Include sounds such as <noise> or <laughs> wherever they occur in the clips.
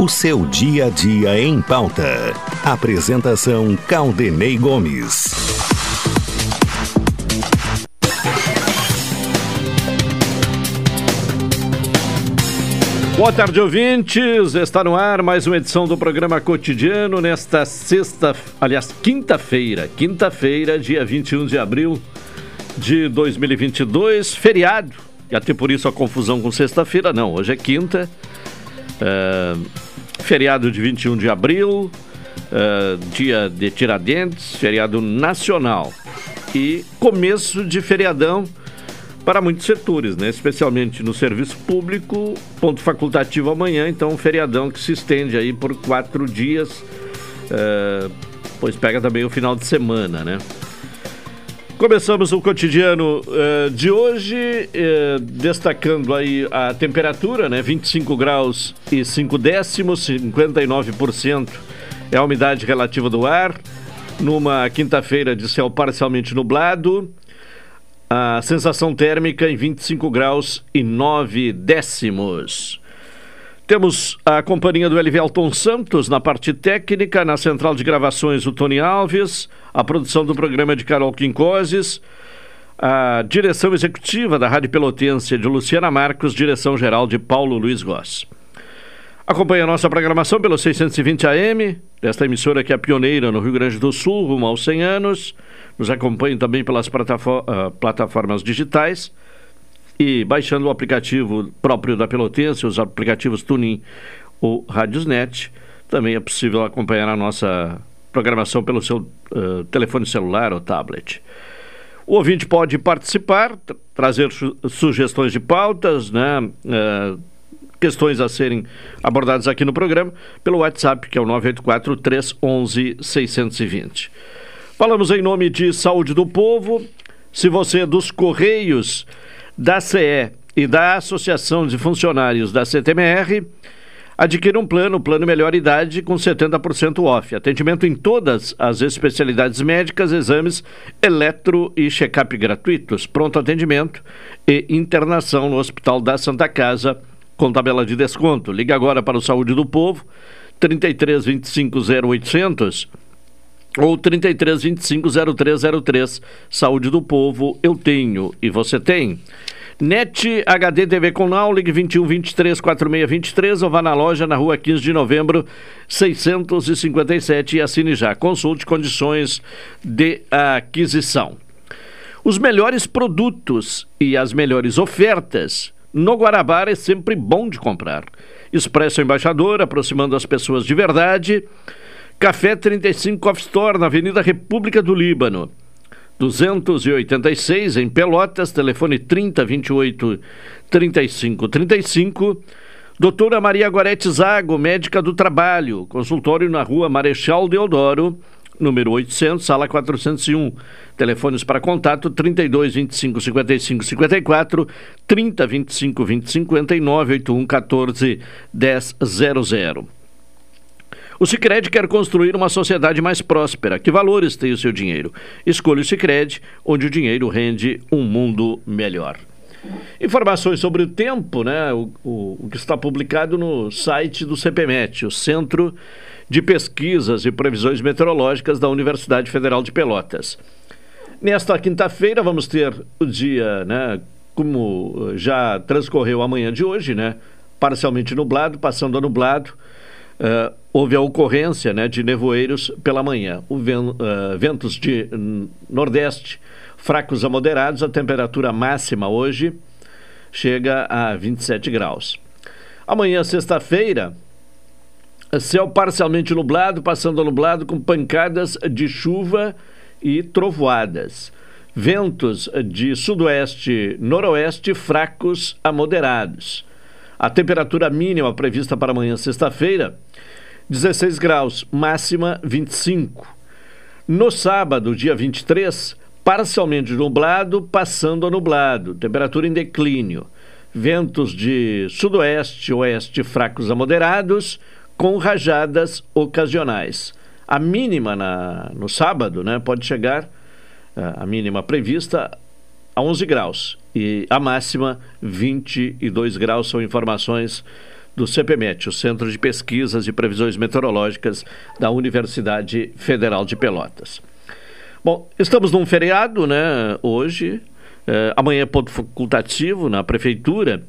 O seu dia a dia em pauta. Apresentação Caldenei Gomes. Boa tarde, ouvintes. Está no ar mais uma edição do programa Cotidiano nesta sexta, aliás, quinta-feira. Quinta-feira, dia 21 de abril de 2022, feriado. E até por isso a confusão com sexta-feira, não. Hoje é quinta. É, feriado de 21 de abril, é, dia de Tiradentes, feriado nacional. E começo de feriadão para muitos setores, né? especialmente no serviço público, ponto facultativo amanhã, então um feriadão que se estende aí por quatro dias, é, pois pega também o final de semana, né? Começamos o cotidiano uh, de hoje, uh, destacando aí a temperatura, né? 25 graus e 5 décimos, 59% é a umidade relativa do ar. Numa quinta-feira de céu parcialmente nublado, a sensação térmica em 25 graus e 9 décimos. Temos a companhia do Elivelton Santos na parte técnica, na central de gravações o Tony Alves, a produção do programa de Carol Quincoses, a direção executiva da Rádio Pelotense de Luciana Marcos, direção geral de Paulo Luiz Goss. Acompanhe a nossa programação pelo 620 AM, desta emissora que é pioneira no Rio Grande do Sul, rumo aos 100 anos. Nos acompanhe também pelas uh, plataformas digitais e baixando o aplicativo próprio da Pelotense, os aplicativos Tuning ou Radiosnet. Também é possível acompanhar a nossa programação pelo seu uh, telefone celular ou tablet. O ouvinte pode participar, trazer su sugestões de pautas, né? Uh, questões a serem abordadas aqui no programa, pelo WhatsApp, que é o 984 311 620. Falamos em nome de Saúde do Povo. Se você é dos Correios da CE e da Associação de Funcionários da CTMR, adquira um plano, plano melhor idade, com 70% off. Atendimento em todas as especialidades médicas, exames, eletro e check-up gratuitos, pronto atendimento e internação no Hospital da Santa Casa, com tabela de desconto. Liga agora para o Saúde do Povo, 33 25 0800 ou 33 25 0303. Saúde do Povo, eu tenho e você tem. NET HD TV com Now, ligue 21 23 46 23 ou vá na loja na rua 15 de novembro 657 e assine já. Consulte condições de aquisição. Os melhores produtos e as melhores ofertas no Guarabara é sempre bom de comprar. Expresso Embaixador, aproximando as pessoas de verdade. Café 35 Coffee Store, na Avenida República do Líbano. 286 em Pelotas, telefone 3028 3535. Doutora Maria Gorete Zago, médica do trabalho, consultório na rua Marechal Deodoro, número 800, sala 401. Telefones para contato 32 25 55 54, 30 25 20 59, 81 14 10 00. O Sicredi quer construir uma sociedade mais próspera. Que valores tem o seu dinheiro? Escolha o Sicredi, onde o dinheiro rende um mundo melhor. Informações sobre o tempo, né? O, o, o, que está publicado no site do CPMET, o Centro de Pesquisas e Previsões Meteorológicas da Universidade Federal de Pelotas. Nesta quinta-feira vamos ter o dia, né? Como já transcorreu a manhã de hoje, né? Parcialmente nublado, passando a nublado uh, houve a ocorrência né, de nevoeiros pela manhã. O ven, uh, ventos de nordeste fracos a moderados, a temperatura máxima hoje chega a 27 graus. Amanhã, sexta-feira, céu parcialmente nublado, passando a nublado com pancadas de chuva e trovoadas. Ventos de sudoeste, noroeste fracos a moderados. A temperatura mínima prevista para amanhã, sexta-feira, 16 graus, máxima 25. No sábado, dia 23, parcialmente nublado, passando a nublado, temperatura em declínio. Ventos de sudoeste, oeste fracos a moderados, com rajadas ocasionais. A mínima na, no sábado né, pode chegar, a mínima prevista, a 11 graus e a máxima 22 graus. São informações do CPMET, o Centro de Pesquisas e Previsões Meteorológicas da Universidade Federal de Pelotas. Bom, estamos num feriado, né, hoje. É, amanhã é ponto facultativo na Prefeitura.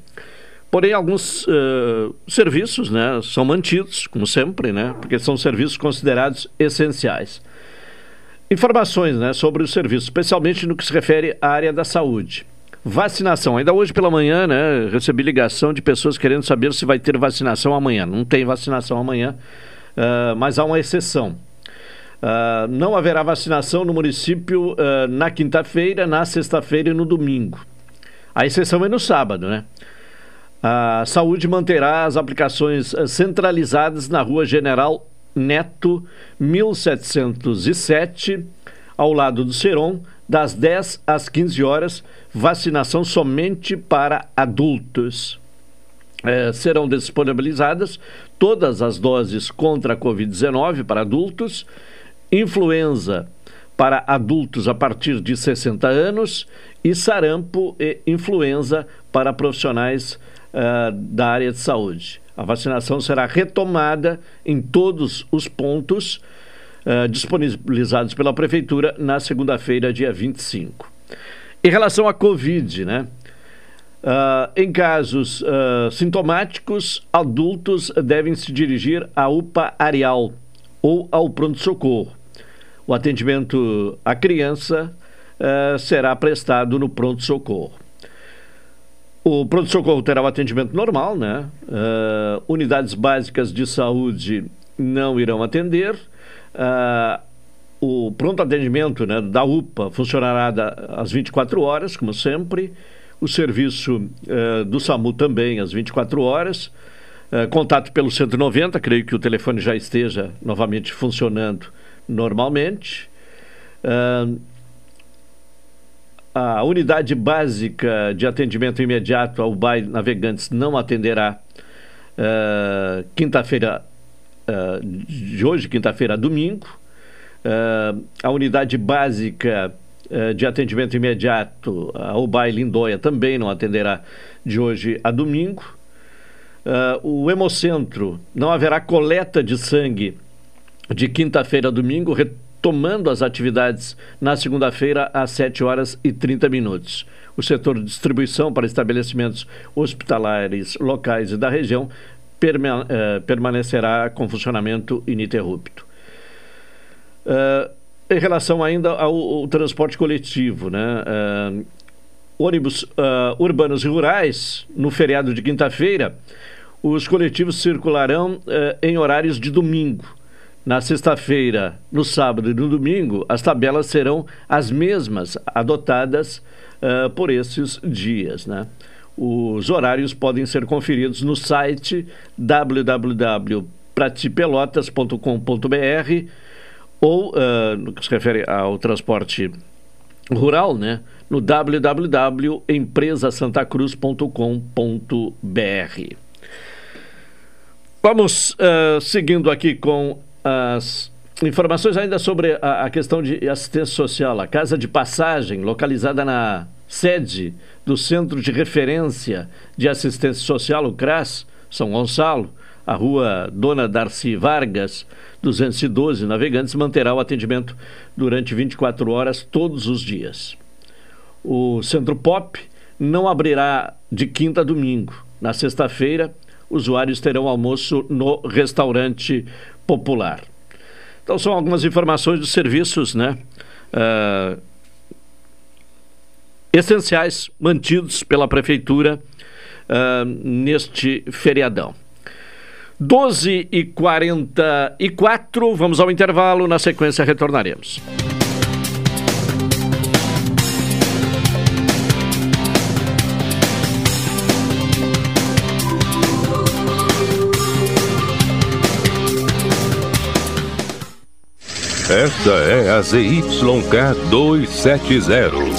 Porém, alguns uh, serviços né, são mantidos, como sempre, né, porque são serviços considerados essenciais. Informações né, sobre os serviços, especialmente no que se refere à área da saúde. Vacinação. Ainda hoje pela manhã, né, recebi ligação de pessoas querendo saber se vai ter vacinação amanhã. Não tem vacinação amanhã, uh, mas há uma exceção. Uh, não haverá vacinação no município uh, na quinta-feira, na sexta-feira e no domingo. A exceção é no sábado, né? A saúde manterá as aplicações centralizadas na Rua General Neto, 1707, ao lado do Seron, das 10 às 15 horas, vacinação somente para adultos. É, serão disponibilizadas todas as doses contra a Covid-19 para adultos, influenza para adultos a partir de 60 anos e sarampo e influenza para profissionais uh, da área de saúde. A vacinação será retomada em todos os pontos uh, disponibilizados pela Prefeitura na segunda-feira, dia 25. Em relação à Covid, né? Uh, em casos uh, sintomáticos, adultos devem se dirigir à UPA Areal ou ao pronto-socorro. O atendimento à criança uh, será prestado no pronto-socorro. O pronto-socorro terá o atendimento normal, né? Unidades básicas de saúde não irão atender. Uh, o pronto atendimento né, da UPA funcionará da, às 24 horas, como sempre. O serviço uh, do SAMU também às 24 horas. contato pelo 190, creio que o telefone já esteja novamente funcionando normalmente. Uh, a unidade básica de atendimento imediato ao BAI Navegantes não atenderá uh, quinta-feira uh, de hoje, quinta-feira a domingo. Uh, a unidade básica de atendimento imediato ao BAI Lindóia também não atenderá de hoje a domingo. o Hemocentro não haverá coleta de sangue de quinta-feira a domingo, tomando as atividades na segunda-feira às 7 horas e 30 minutos. O setor de distribuição para estabelecimentos hospitalares locais e da região perma eh, permanecerá com funcionamento ininterrupto. Uh, em relação ainda ao, ao transporte coletivo, né? Uh, ônibus uh, urbanos e rurais, no feriado de quinta-feira, os coletivos circularão em horários de domingo na sexta-feira, no sábado e no domingo, as tabelas serão as mesmas adotadas uh, por esses dias. Né? Os horários podem ser conferidos no site www.pratipelotas.com.br ou, uh, no que se refere ao transporte rural, né? no www.empresasantacruz.com.br. Vamos uh, seguindo aqui com as informações ainda sobre a, a, questão de assistência social. A Casa de Passagem, localizada na sede do Centro de Referência de Assistência Social, o CRAS, São Gonçalo, a rua Dona Darcy Vargas, 212 Navegantes, manterá o atendimento durante 24 horas todos os dias. O Centro Pop não abrirá de quinta a domingo. Na sexta-feira, usuários terão almoço no restaurante popular. Então são algumas informações dos serviços, né? Uh, essenciais mantidos pela prefeitura uh, neste feriadão. 12 e 44, vamos ao intervalo, na sequência retornaremos. Esta é a ZYK 270,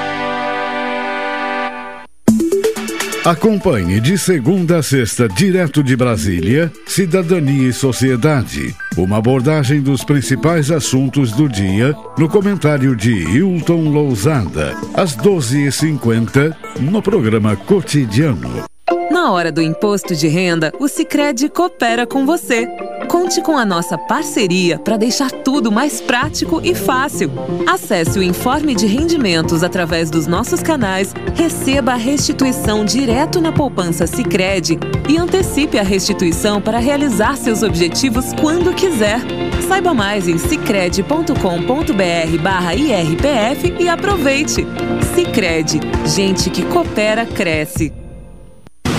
Acompanhe de segunda a sexta, direto de Brasília, Cidadania e Sociedade. Uma abordagem dos principais assuntos do dia no comentário de Hilton Lousada, às 12h50, no programa Cotidiano. Na hora do imposto de renda, o Sicredi coopera com você. Conte com a nossa parceria para deixar tudo mais prático e fácil. Acesse o informe de rendimentos através dos nossos canais, receba a restituição direto na poupança Sicredi e antecipe a restituição para realizar seus objetivos quando quiser. Saiba mais em sicredi.com.br/irpf e aproveite. Sicredi, gente que coopera cresce.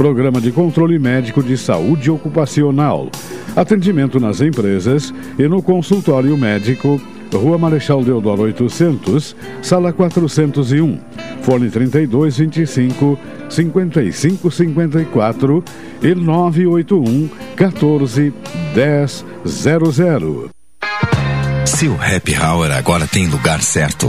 Programa de Controle Médico de Saúde Ocupacional. Atendimento nas empresas e no consultório médico, Rua Marechal Deodoro 800, Sala 401, Fone 3225 5554 e 981 14 1000. Seu happy hour agora tem lugar certo.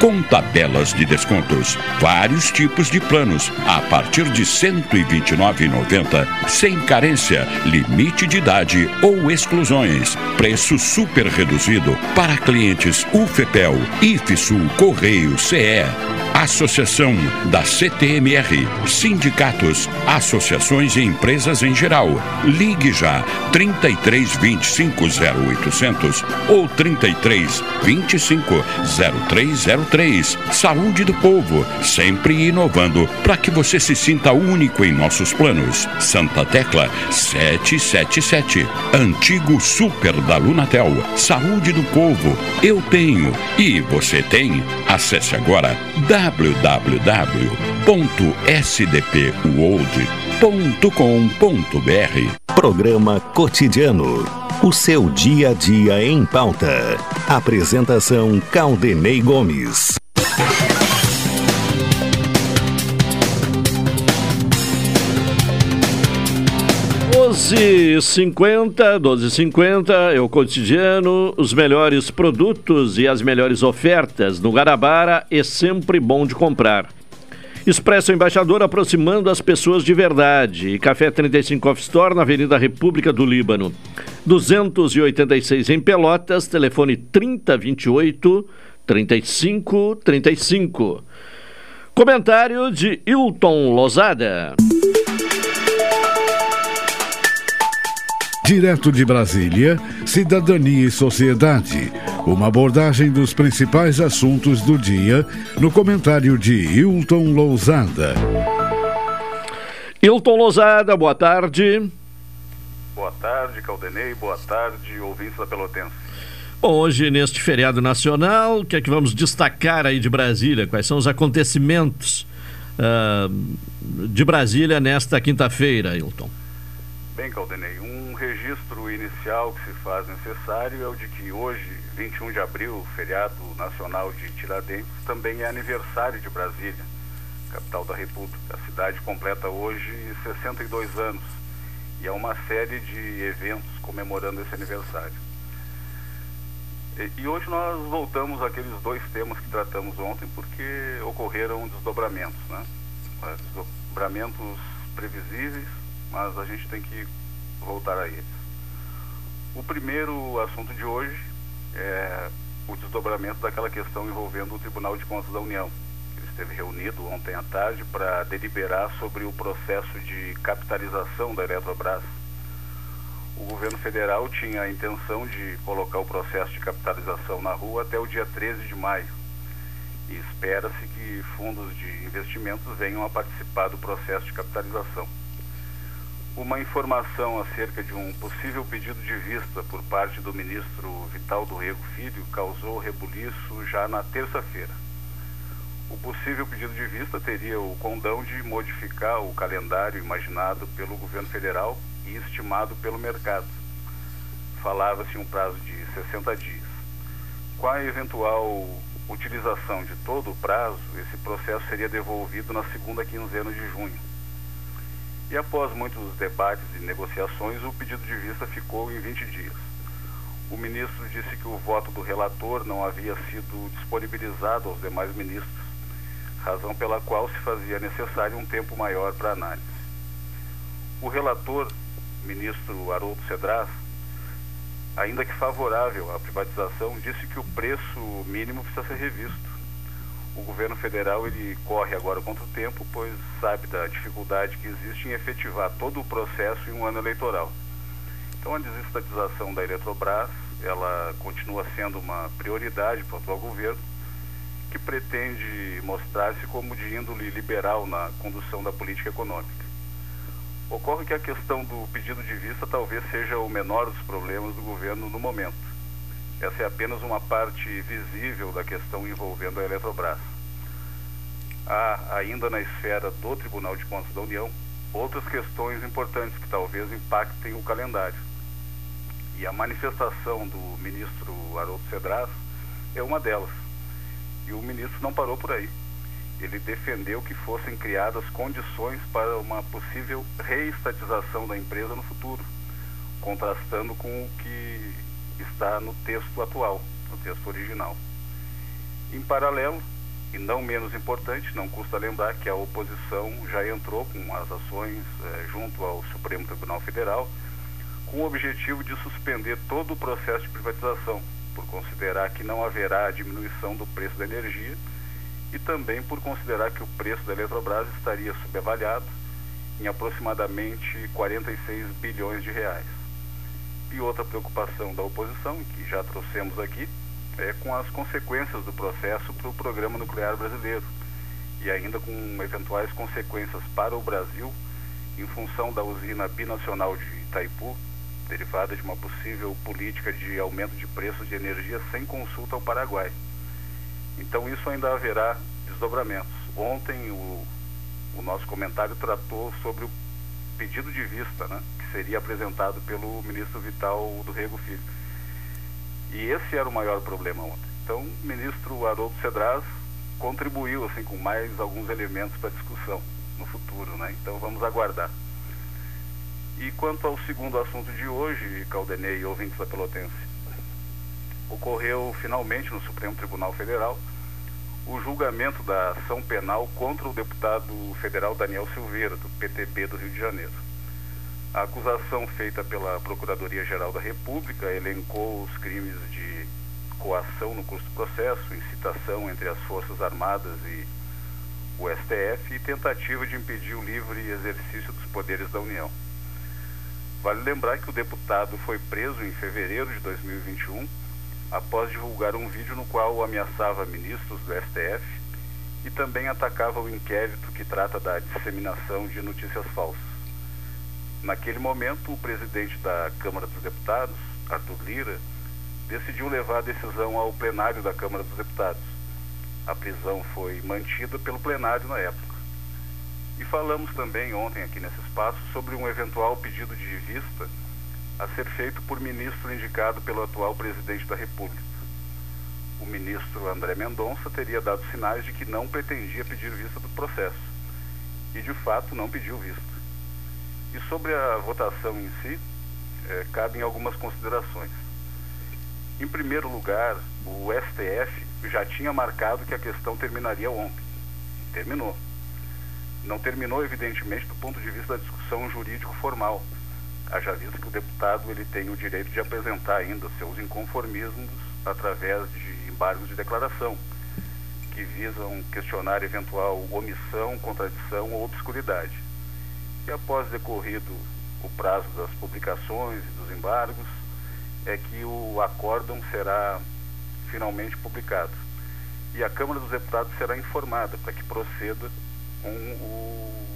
com tabelas de descontos. Vários tipos de planos a partir de R$ 129,90, sem carência, limite de idade ou exclusões. Preço super reduzido para clientes UFEPEL, IFSUL, Correio, CE. Associação da CTMR, sindicatos, associações e empresas em geral. Ligue já 33 25 0800 ou 33 25 0303. Saúde do povo, sempre inovando para que você se sinta único em nossos planos. Santa Tecla 777. Antigo Super da Lunatel. Saúde do povo, eu tenho e você tem. Acesse agora www.sdpworld.com.br. Programa Cotidiano. O seu dia a dia em pauta. Apresentação Caldenei Gomes. 12,50, 12,50 é o cotidiano, os melhores produtos e as melhores ofertas no Guarabara é sempre bom de comprar. Expresso Embaixador aproximando as pessoas de verdade. Café 35 Off Store na Avenida República do Líbano. 286 em Pelotas, telefone 3028 3535. Comentário de Hilton Lozada. Direto de Brasília, Cidadania e Sociedade. Uma abordagem dos principais assuntos do dia no comentário de Hilton Lousada. Hilton Lousada, boa tarde. Boa tarde, Caldenei. Boa tarde, ouvintes da Pelotense. Bom, hoje, neste feriado nacional, o que é que vamos destacar aí de Brasília? Quais são os acontecimentos uh, de Brasília nesta quinta-feira, Hilton? Bem, Caldenei, um registro inicial que se faz necessário é o de que hoje, 21 de abril, feriado nacional de Tiradentes, também é aniversário de Brasília, capital da República. A cidade completa hoje 62 anos e há uma série de eventos comemorando esse aniversário. E, e hoje nós voltamos àqueles dois temas que tratamos ontem porque ocorreram desdobramentos, né? Desdobramentos previsíveis mas a gente tem que voltar a eles. O primeiro assunto de hoje é o desdobramento daquela questão envolvendo o Tribunal de Contas da União. Ele esteve reunido ontem à tarde para deliberar sobre o processo de capitalização da Eletrobras. O governo federal tinha a intenção de colocar o processo de capitalização na rua até o dia 13 de maio. E espera-se que fundos de investimentos venham a participar do processo de capitalização uma informação acerca de um possível pedido de vista por parte do ministro Vital do Rego Filho causou rebuliço já na terça-feira. O possível pedido de vista teria o condão de modificar o calendário imaginado pelo governo federal e estimado pelo mercado. Falava-se um prazo de 60 dias. Com a eventual utilização de todo o prazo, esse processo seria devolvido na segunda quinzena de junho e após muitos debates e negociações, o pedido de vista ficou em 20 dias. O ministro disse que o voto do relator não havia sido disponibilizado aos demais ministros, razão pela qual se fazia necessário um tempo maior para análise. O relator, ministro Haroldo Cedras, ainda que favorável à privatização, disse que o preço mínimo precisa ser revisto o governo federal ele corre agora contra o tempo, pois sabe da dificuldade que existe em efetivar todo o processo em um ano eleitoral. Então a desestatização da Eletrobras, ela continua sendo uma prioridade para o atual governo, que pretende mostrar-se como de índole liberal na condução da política econômica. Ocorre que a questão do pedido de vista talvez seja o menor dos problemas do governo no momento essa é apenas uma parte visível da questão envolvendo a Eletrobras. Há, ainda na esfera do Tribunal de Contas da União, outras questões importantes que talvez impactem o calendário. E a manifestação do ministro Haroldo Cedras é uma delas. E o ministro não parou por aí. Ele defendeu que fossem criadas condições para uma possível reestatização da empresa no futuro, contrastando com o que está no texto atual, no texto original. Em paralelo, e não menos importante, não custa lembrar que a oposição já entrou com as ações eh, junto ao Supremo Tribunal Federal com o objetivo de suspender todo o processo de privatização, por considerar que não haverá diminuição do preço da energia e também por considerar que o preço da Eletrobras estaria subavaliado em aproximadamente 46 bilhões de reais. E outra preocupação da oposição, que já trouxemos aqui, é com as consequências do processo para o programa nuclear brasileiro e ainda com eventuais consequências para o Brasil em função da usina binacional de Itaipu, derivada de uma possível política de aumento de preços de energia sem consulta ao Paraguai. Então isso ainda haverá desdobramentos. Ontem o, o nosso comentário tratou sobre o pedido de vista, né, que seria apresentado pelo ministro Vital do Rego Filho. E esse era o maior problema ontem. Então, o ministro Haroldo Cedras contribuiu assim com mais alguns elementos para a discussão no futuro, né? Então, vamos aguardar. E quanto ao segundo assunto de hoje, Caldenei e ouvintes da Pelotense, ocorreu finalmente no Supremo Tribunal Federal o julgamento da ação penal contra o deputado federal Daniel Silveira, do PTB do Rio de Janeiro. A acusação feita pela Procuradoria-Geral da República elencou os crimes de coação no curso do processo, incitação entre as Forças Armadas e o STF e tentativa de impedir o livre exercício dos poderes da União. Vale lembrar que o deputado foi preso em fevereiro de 2021 após divulgar um vídeo no qual ameaçava ministros do STF e também atacava o inquérito que trata da disseminação de notícias falsas. Naquele momento, o presidente da Câmara dos Deputados, Arthur Lira, decidiu levar a decisão ao plenário da Câmara dos Deputados. A prisão foi mantida pelo plenário na época. E falamos também ontem aqui nesse espaço sobre um eventual pedido de vista a ser feito por ministro indicado pelo atual presidente da República. O ministro André Mendonça teria dado sinais de que não pretendia pedir vista do processo e, de fato, não pediu vista. E sobre a votação em si, é, cabem algumas considerações. Em primeiro lugar, o STF já tinha marcado que a questão terminaria ontem. Terminou. Não terminou, evidentemente, do ponto de vista da discussão jurídico-formal haja visto que o deputado ele tem o direito de apresentar ainda seus inconformismos através de embargos de declaração, que visam questionar eventual omissão, contradição ou obscuridade. E após decorrido o prazo das publicações e dos embargos, é que o acórdão será finalmente publicado. E a Câmara dos Deputados será informada para que proceda com o,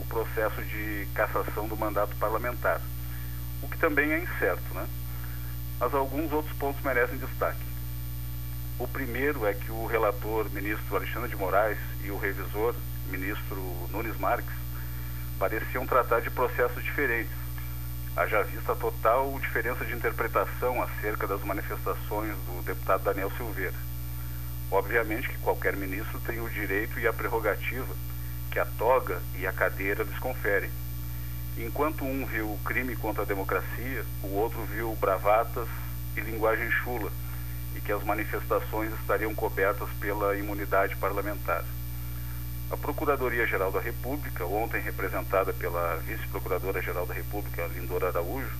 o processo de cassação do mandato parlamentar o que também é incerto, né? Mas alguns outros pontos merecem destaque. O primeiro é que o relator, ministro Alexandre de Moraes, e o revisor, ministro Nunes Marques, pareciam tratar de processos diferentes. Haja vista a total diferença de interpretação acerca das manifestações do deputado Daniel Silveira. Obviamente que qualquer ministro tem o direito e a prerrogativa que a toga e a cadeira lhes conferem Enquanto um viu crime contra a democracia, o outro viu bravatas e linguagem chula, e que as manifestações estariam cobertas pela imunidade parlamentar. A Procuradoria-Geral da República, ontem representada pela Vice-Procuradora-Geral da República, Lindora Araújo,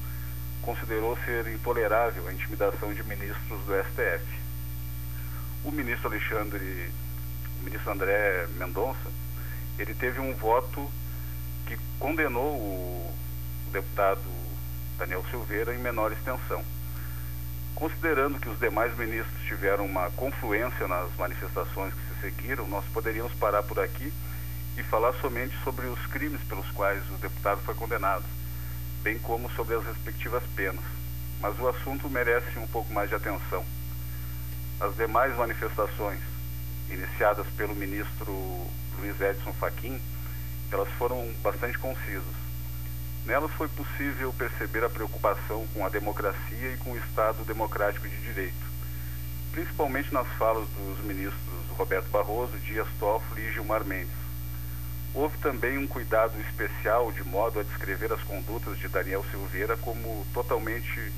considerou ser intolerável a intimidação de ministros do STF. O ministro Alexandre, o ministro André Mendonça, ele teve um voto que condenou o deputado Daniel Silveira em menor extensão. Considerando que os demais ministros tiveram uma confluência nas manifestações que se seguiram, nós poderíamos parar por aqui e falar somente sobre os crimes pelos quais o deputado foi condenado, bem como sobre as respectivas penas. Mas o assunto merece um pouco mais de atenção. As demais manifestações, iniciadas pelo ministro Luiz Edson Fachin, elas foram bastante concisas. Nelas foi possível perceber a preocupação com a democracia e com o Estado democrático de direito, principalmente nas falas dos ministros Roberto Barroso, Dias Toffoli e Gilmar Mendes. Houve também um cuidado especial de modo a descrever as condutas de Daniel Silveira como totalmente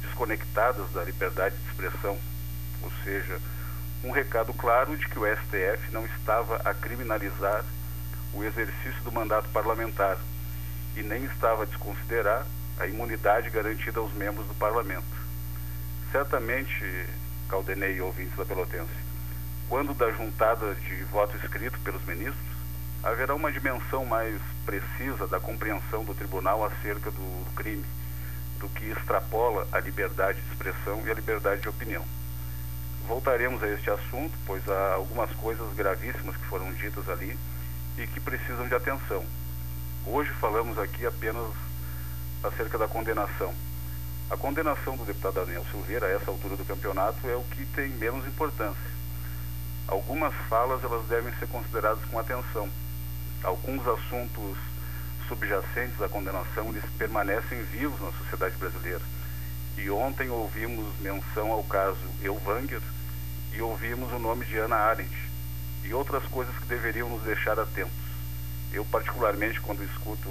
desconectadas da liberdade de expressão, ou seja, um recado claro de que o STF não estava a criminalizar o exercício do mandato parlamentar e nem estava a desconsiderar a imunidade garantida aos membros do parlamento. Certamente, Caldenei e ouvintes da Pelotense, quando da juntada de voto escrito pelos ministros, haverá uma dimensão mais precisa da compreensão do tribunal acerca do, crime, do que extrapola a liberdade de expressão e a liberdade de opinião. Voltaremos a este assunto, pois há algumas coisas gravíssimas que foram ditas ali e que precisam de atenção. Hoje falamos aqui apenas acerca da condenação. A condenação do deputado Daniel Silveira a essa altura do campeonato é o que tem menos importância. Algumas falas elas devem ser consideradas com atenção. Alguns assuntos subjacentes à condenação eles permanecem vivos na sociedade brasileira. E ontem ouvimos menção ao caso Elvanger e ouvimos o nome de Ana Arendt e outras coisas que deveriam nos deixar atentos. Eu, particularmente, quando escuto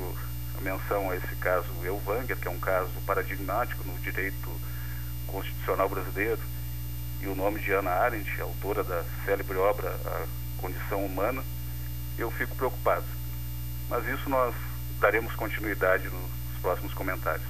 menção a esse caso Elvanger, que é um caso paradigmático no direito constitucional brasileiro, e o nome de Ana Arendt, autora da célebre obra A Condição Humana, eu fico preocupado. Mas isso nós daremos continuidade nos próximos comentários.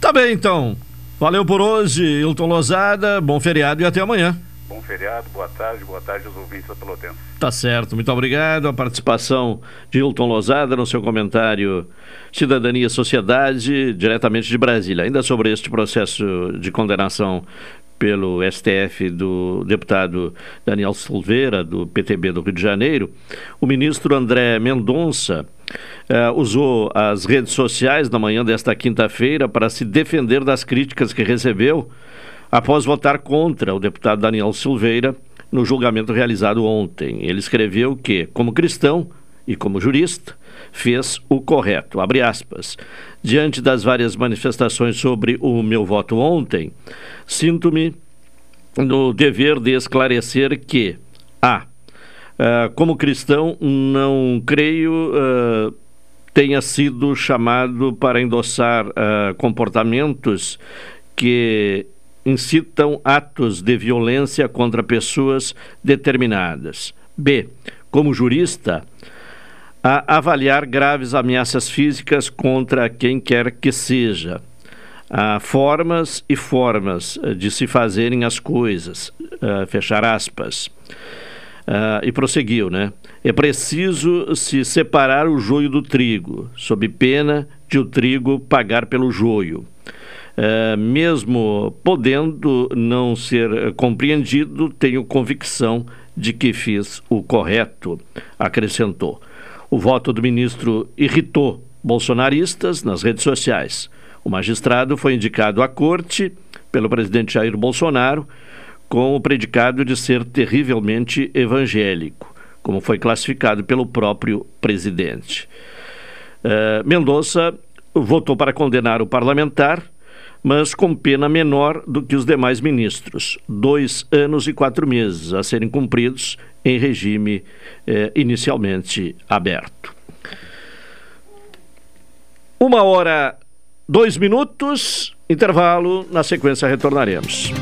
Tá bem, então. Valeu por hoje, Hilton Lozada. Bom feriado e até amanhã. Bom feriado, boa tarde, boa tarde aos ouvintes da Pelotense. Tá certo, muito obrigado. A participação de Hilton Lozada no seu comentário Cidadania e Sociedade, diretamente de Brasília. Ainda sobre este processo de condenação pelo STF do deputado Daniel Silveira, do PTB do Rio de Janeiro, o ministro André Mendonça uh, usou as redes sociais na manhã desta quinta-feira para se defender das críticas que recebeu após votar contra o deputado Daniel Silveira no julgamento realizado ontem. Ele escreveu que, como cristão e como jurista, fez o correto. Abre aspas. Diante das várias manifestações sobre o meu voto ontem, sinto-me no dever de esclarecer que a uh, como cristão não creio uh, tenha sido chamado para endossar uh, comportamentos que incitam atos de violência contra pessoas determinadas. B. Como jurista, a avaliar graves ameaças físicas contra quem quer que seja. Há formas e formas eh, de se fazerem as coisas, uh, fechar aspas. Uh, e prosseguiu, né? É preciso se separar o joio do trigo, sob pena de o trigo pagar pelo joio. Uh, mesmo podendo não ser compreendido, tenho convicção de que fiz o correto, acrescentou. O voto do ministro irritou bolsonaristas nas redes sociais. O magistrado foi indicado à corte pelo presidente Jair Bolsonaro com o predicado de ser terrivelmente evangélico, como foi classificado pelo próprio presidente. Uh, Mendonça votou para condenar o parlamentar, mas com pena menor do que os demais ministros, dois anos e quatro meses a serem cumpridos em regime eh, inicialmente aberto. Uma hora, dois minutos, intervalo, na sequência retornaremos.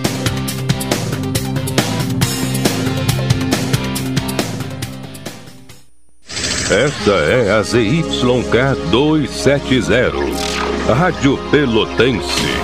Esta é a ZYK 270, Rádio Pelotense,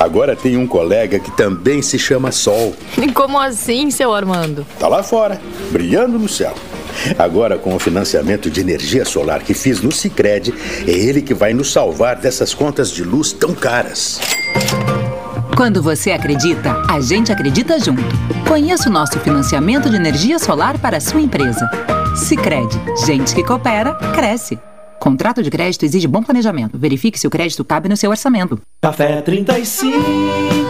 agora tem um colega que também se chama Sol. <laughs> Como assim, seu Armando? Tá lá fora, brilhando no céu. Agora, com o financiamento de energia solar que fiz no Cicred, é ele que vai nos salvar dessas contas de luz tão caras. Quando você acredita, a gente acredita junto. Conheça o nosso financiamento de energia solar para a sua empresa. Sicredi, gente que coopera, cresce. Contrato de crédito exige bom planejamento. Verifique se o crédito cabe no seu orçamento. Café 35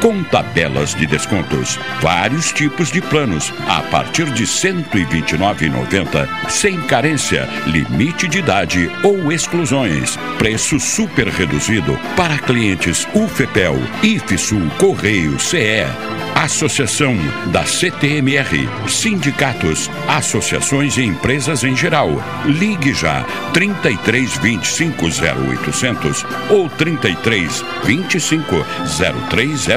com tabelas de descontos. Vários tipos de planos a partir de R$ 129,90, sem carência, limite de idade ou exclusões. Preço super reduzido para clientes UFEPEL, IFSUL, Correio, CE. Associação da CTMR, sindicatos, associações e empresas em geral. Ligue já 33 25 0800 ou 33 25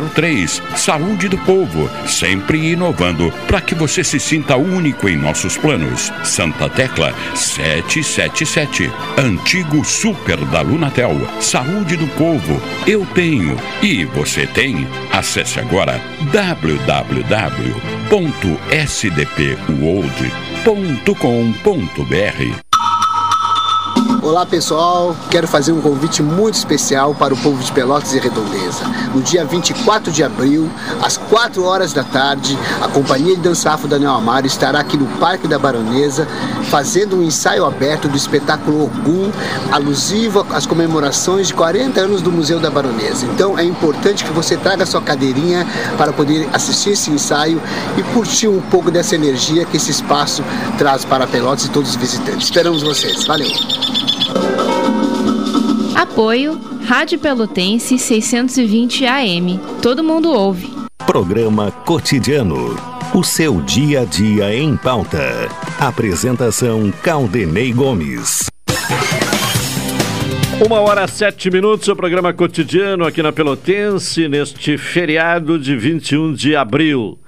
0303. Saúde do povo, sempre inovando para que você se sinta único em nossos planos. Santa Tecla 777. Antigo Super da Lunatel. Saúde do povo, eu tenho e você tem. Acesse agora www.sdpworld.com.br. Olá pessoal, quero fazer um convite muito especial para o povo de Pelotas e Redondeza. No dia 24 de abril, às 4 horas da tarde, a Companhia de Dançafo Daniel Amaro estará aqui no Parque da Baronesa fazendo um ensaio aberto do espetáculo Ogum, alusivo às comemorações de 40 anos do Museu da Baronesa. Então é importante que você traga sua cadeirinha para poder assistir esse ensaio e curtir um pouco dessa energia que esse espaço traz para Pelotas e todos os visitantes. Esperamos vocês. Valeu! Apoio Rádio Pelotense 620 AM. Todo mundo ouve. Programa Cotidiano. O seu dia a dia em pauta. Apresentação Caldenei Gomes. Uma hora sete minutos, o programa cotidiano aqui na Pelotense, neste feriado de 21 de abril.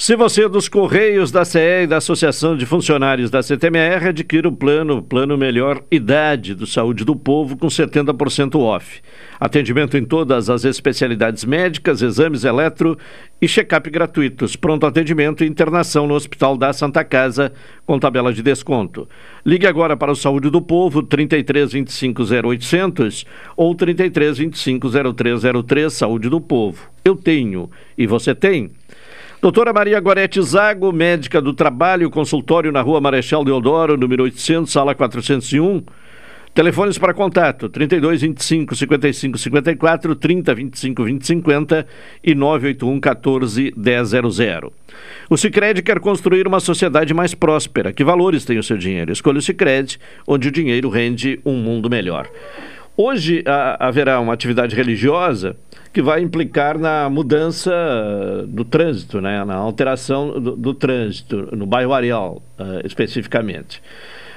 Se você é dos Correios, da CE e da Associação de Funcionários da CTMR, adquira o plano, plano Melhor Idade do Saúde do Povo com 70% off. Atendimento em todas as especialidades médicas, exames eletro e check-up gratuitos. Pronto atendimento e internação no Hospital da Santa Casa com tabela de desconto. Ligue agora para o Saúde do Povo 33 25 0800 ou 33 25 0303 Saúde do Povo. Eu tenho e você tem. Doutora Maria Gorete Zago, médica do trabalho, consultório na rua Marechal Deodoro, número 800, sala 401. Telefones para contato: 32 25 55 54, 30 25 20 50 e 981 14 100. O Sicredi quer construir uma sociedade mais próspera. Que valores tem o seu dinheiro? Escolha o Sicredi, onde o dinheiro rende um mundo melhor. Hoje a, haverá uma atividade religiosa que vai implicar na mudança do trânsito, né? na alteração do, do trânsito, no bairro Areal, uh, especificamente.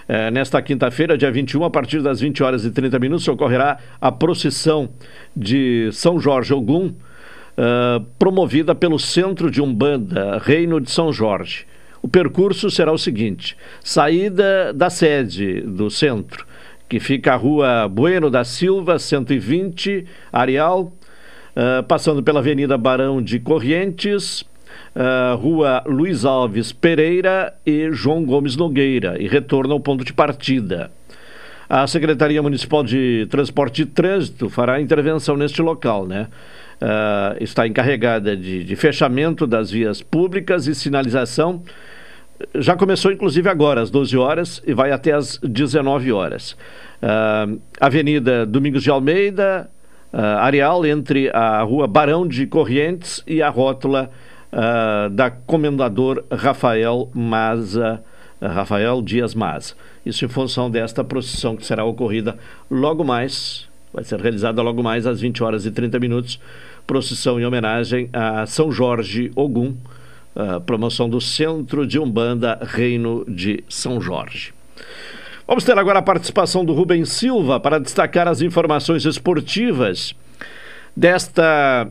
Uh, nesta quinta-feira, dia 21, a partir das 20 horas e 30 minutos, ocorrerá a procissão de São Jorge Ogum, uh, promovida pelo Centro de Umbanda, Reino de São Jorge. O percurso será o seguinte: saída da sede do centro, que fica a rua Bueno da Silva, 120, Areal, uh, passando pela Avenida Barão de Corrientes, uh, Rua Luiz Alves Pereira e João Gomes Nogueira, e retorna ao ponto de partida. A Secretaria Municipal de Transporte e Trânsito fará intervenção neste local, né? Uh, está encarregada de, de fechamento das vias públicas e sinalização já começou inclusive agora, às 12 horas, e vai até às 19 horas. Uh, Avenida Domingos de Almeida, uh, areal entre a rua Barão de Corrientes e a rótula uh, da Comendador Rafael Maza, Rafael Dias Maza. Isso em função desta procissão que será ocorrida logo mais, vai ser realizada logo mais às 20 horas e 30 minutos, procissão em homenagem a São Jorge Ogum, promoção do Centro de Umbanda Reino de São Jorge. Vamos ter agora a participação do Rubens Silva para destacar as informações esportivas desta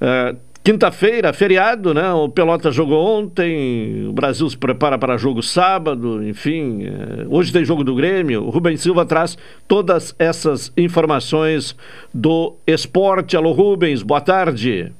uh, Quinta-feira, feriado, né? O Pelota jogou ontem, o Brasil se prepara para jogo sábado, enfim. É, hoje tem jogo do Grêmio. O Rubens Silva traz todas essas informações do esporte. Alô, Rubens, boa tarde.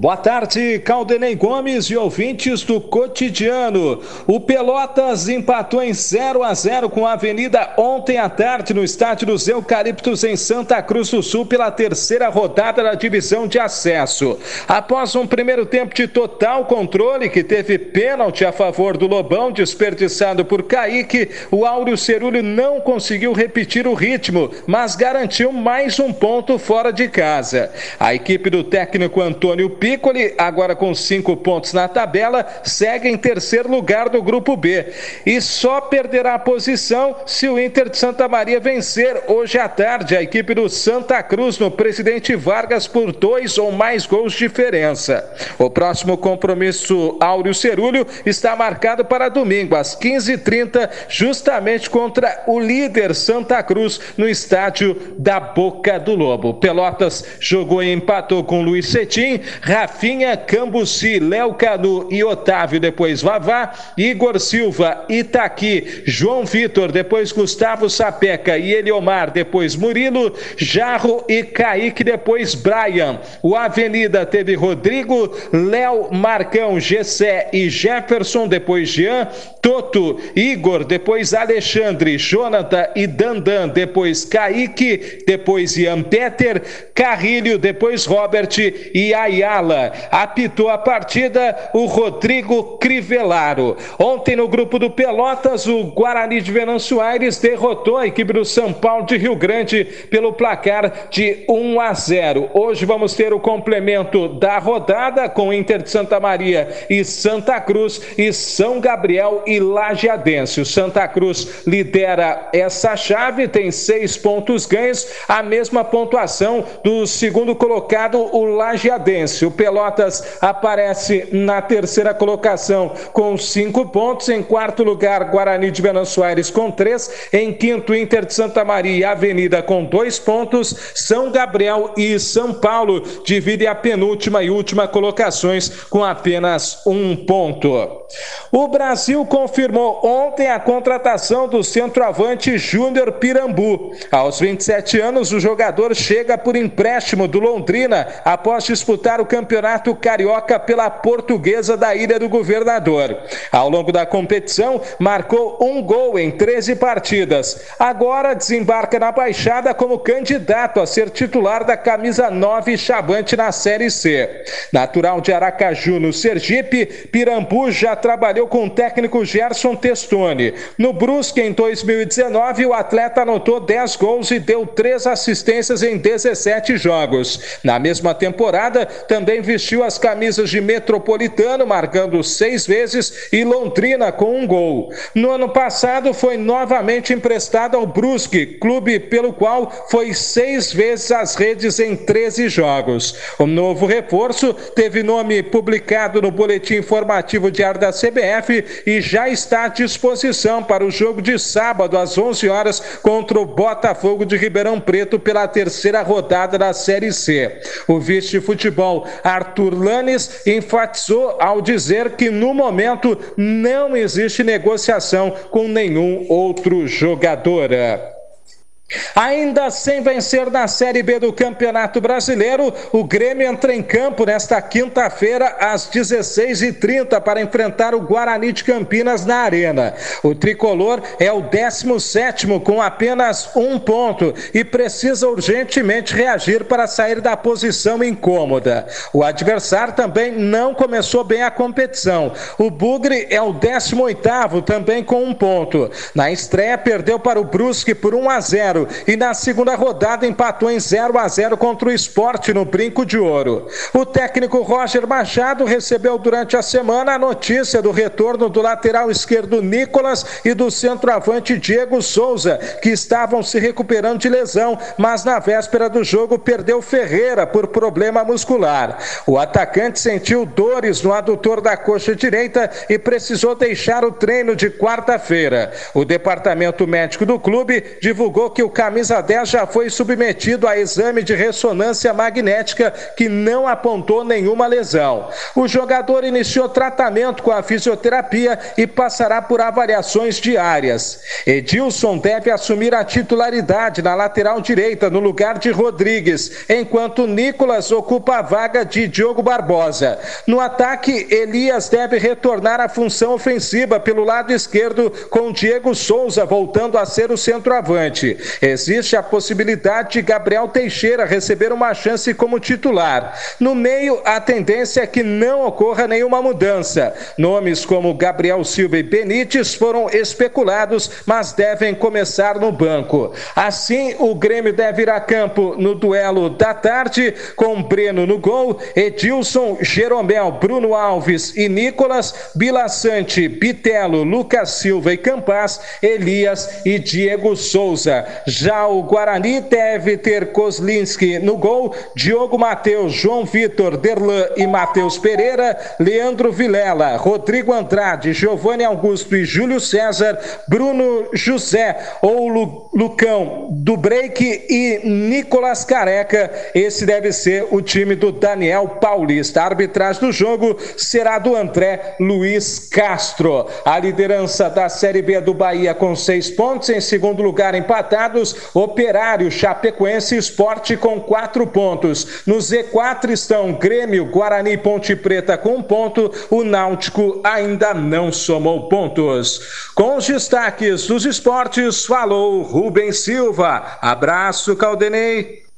Boa tarde, Caldenei Gomes e ouvintes do cotidiano. O Pelotas empatou em 0 a 0 com a Avenida ontem à tarde no estádio dos Eucaliptos em Santa Cruz do Sul pela terceira rodada da divisão de acesso. Após um primeiro tempo de total controle que teve pênalti a favor do Lobão desperdiçado por Kaique, o Áureo Cerulho não conseguiu repetir o ritmo, mas garantiu mais um ponto fora de casa. A equipe do técnico Antônio Piccoli, agora com cinco pontos na tabela, segue em terceiro lugar do grupo B. E só perderá a posição se o Inter de Santa Maria vencer hoje à tarde a equipe do Santa Cruz no Presidente Vargas por dois ou mais gols de diferença. O próximo compromisso Áureo Cerúlio está marcado para domingo, às 15h30, justamente contra o líder Santa Cruz no estádio da Boca do Lobo. Pelotas jogou e empatou com Luiz Cetim. Rafinha, Cambuci, Léo Canu e Otávio, depois Vavá, Igor Silva, Itaqui, João Vitor, depois Gustavo Sapeca e Eliomar, depois Murilo, Jarro e Kaique, depois Brian. O Avenida teve Rodrigo, Léo, Marcão, Gessé e Jefferson, depois Jean, Toto, Igor, depois Alexandre, Jonathan e Dandan, depois Kaique, depois Ian Peter, Carrilho, depois Robert e Ayala Apitou a partida o Rodrigo Crivellaro. Ontem no grupo do Pelotas, o Guarani de Venâncio Aires derrotou a equipe do São Paulo de Rio Grande pelo placar de 1 a 0. Hoje vamos ter o complemento da rodada com Inter de Santa Maria e Santa Cruz e São Gabriel e Lajeadense. O Santa Cruz lidera essa chave, tem seis pontos ganhos, a mesma pontuação do segundo colocado, o Lajeadense. O Pelotas aparece na terceira colocação com cinco pontos. Em quarto lugar, Guarani de Venâncio Aires com três. Em quinto, Inter de Santa Maria e Avenida com dois pontos. São Gabriel e São Paulo dividem a penúltima e última colocações com apenas um ponto. O Brasil confirmou ontem a contratação do centroavante Júnior Pirambu. Aos 27 anos, o jogador chega por empréstimo do Londrina após disputar o campeonato Campeonato Carioca pela Portuguesa da Ilha do Governador. Ao longo da competição, marcou um gol em 13 partidas. Agora desembarca na Baixada como candidato a ser titular da camisa 9 Chavante na Série C. Natural de Aracaju, no Sergipe, Pirambu já trabalhou com o técnico Gerson Testoni. No Brusque, em 2019, o atleta anotou 10 gols e deu 3 assistências em 17 jogos. Na mesma temporada, também vestiu as camisas de Metropolitano, marcando seis vezes, e Londrina com um gol. No ano passado, foi novamente emprestado ao Brusque, clube pelo qual foi seis vezes às redes em 13 jogos. O novo reforço teve nome publicado no Boletim Informativo Diário da CBF e já está à disposição para o jogo de sábado às 11 horas contra o Botafogo de Ribeirão Preto pela terceira rodada da Série C. O vice-futebol Arthur Lanes enfatizou ao dizer que no momento não existe negociação com nenhum outro jogador. Ainda sem vencer na Série B do Campeonato Brasileiro, o Grêmio entra em campo nesta quinta-feira às 16h30 para enfrentar o Guarani de Campinas na Arena. O tricolor é o 17 com apenas um ponto e precisa urgentemente reagir para sair da posição incômoda. O adversário também não começou bem a competição. O Bugre é o 18 também com um ponto. Na estreia, perdeu para o Brusque por 1 a 0 e na segunda rodada empatou em 0 a 0 contra o esporte no Brinco de Ouro. O técnico Roger Machado recebeu durante a semana a notícia do retorno do lateral esquerdo Nicolas e do centroavante Diego Souza, que estavam se recuperando de lesão, mas na véspera do jogo perdeu Ferreira por problema muscular. O atacante sentiu dores no adutor da coxa direita e precisou deixar o treino de quarta-feira. O departamento médico do clube divulgou que o camisa 10 já foi submetido a exame de ressonância magnética que não apontou nenhuma lesão. O jogador iniciou tratamento com a fisioterapia e passará por avaliações diárias. Edilson deve assumir a titularidade na lateral direita no lugar de Rodrigues, enquanto Nicolas ocupa a vaga de Diogo Barbosa. No ataque, Elias deve retornar à função ofensiva pelo lado esquerdo com Diego Souza voltando a ser o centroavante. Existe a possibilidade de Gabriel Teixeira receber uma chance como titular. No meio, a tendência é que não ocorra nenhuma mudança. Nomes como Gabriel Silva e Benítez foram especulados, mas devem começar no banco. Assim, o Grêmio deve ir a campo no duelo da tarde, com Breno no gol, Edilson, Jeromel, Bruno Alves e Nicolas, Bilaçante, Bitelo, Lucas Silva e Campas, Elias e Diego Souza. Já o Guarani deve ter Kozlinski no gol, Diogo Matheus, João Vitor, Derlan e Matheus Pereira, Leandro Vilela, Rodrigo Andrade, Giovanni Augusto e Júlio César, Bruno José ou Lu, Lucão do Break e Nicolas Careca. Esse deve ser o time do Daniel Paulista. A arbitragem do jogo será do André Luiz Castro. A liderança da Série B do Bahia com seis pontos. Em segundo lugar, Operário, Chapecoense e Esporte com quatro pontos. No Z4 estão Grêmio, Guarani e Ponte Preta com um ponto. O Náutico ainda não somou pontos. Com os destaques dos esportes, falou Rubem Silva. Abraço, Caldenei.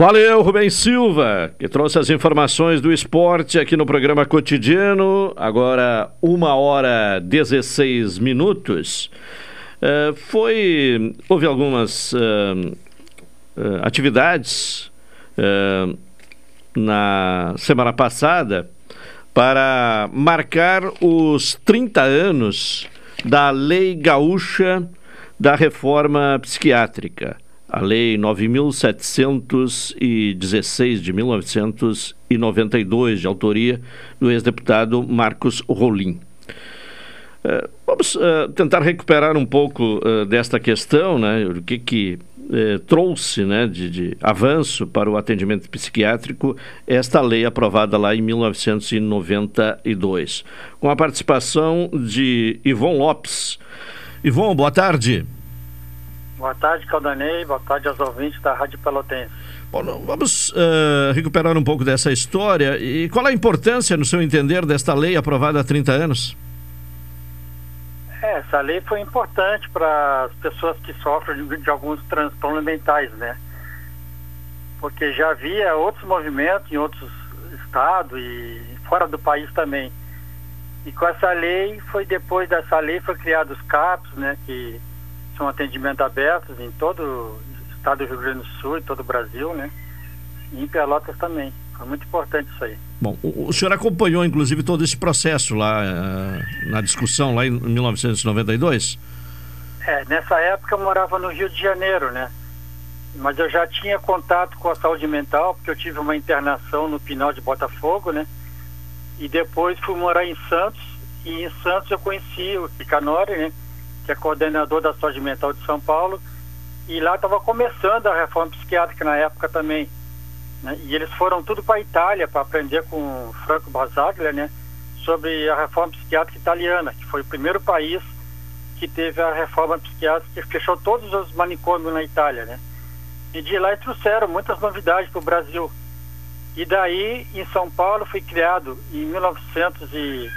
Valeu, Rubem Silva, que trouxe as informações do esporte aqui no programa cotidiano. Agora, uma hora 16 minutos. Uh, foi. Houve algumas uh, uh, atividades na semana passada para marcar os 30 anos da Lei Gaúcha da Reforma Psiquiátrica a Lei 9.716 de 1992, de autoria do ex-deputado Marcos Rolim. Uh, vamos uh, tentar recuperar um pouco uh, desta questão, né, o que, que trouxe né, de, de, avanço para o atendimento psiquiátrico esta lei aprovada lá em 1992, com a participação de Ivon Lopes. Ivon, boa tarde. Boa tarde, Caldanei. Boa tarde aos ouvintes da Rádio Pelotense. Bom, vamos uh, recuperar um pouco dessa história. E qual a importância, no seu entender, desta lei aprovada há 30 anos? É, essa lei foi importante para as pessoas que sofrem de, de alguns transtornos mentais, né? Porque já havia outros movimentos em outros estados e fora do país também. E com essa lei, foi depois dessa lei, foi criado os CAPs, né? Que são atendimentos abertos em todo o estado do Rio Grande do Sul e todo o Brasil, né? E em Pelotas também. Foi muito importante isso aí. Bom, o, o senhor acompanhou, inclusive, todo esse processo lá uh, na discussão, lá em 1992? É, nessa época eu morava no Rio de Janeiro, né? Mas eu já tinha contato com a saúde mental, porque eu tive uma internação no Pinal de Botafogo, né? E depois fui morar em Santos, e em Santos eu conheci o Picanori, né? que é coordenador da saúde mental de São Paulo, e lá estava começando a reforma psiquiátrica na época também. Né? E eles foram tudo para a Itália para aprender com Franco Basaglia, né? Sobre a reforma psiquiátrica italiana, que foi o primeiro país que teve a reforma psiquiátrica que fechou todos os manicômios na Itália, né? E de lá trouxeram muitas novidades para o Brasil. E daí, em São Paulo, foi criado em 1900 e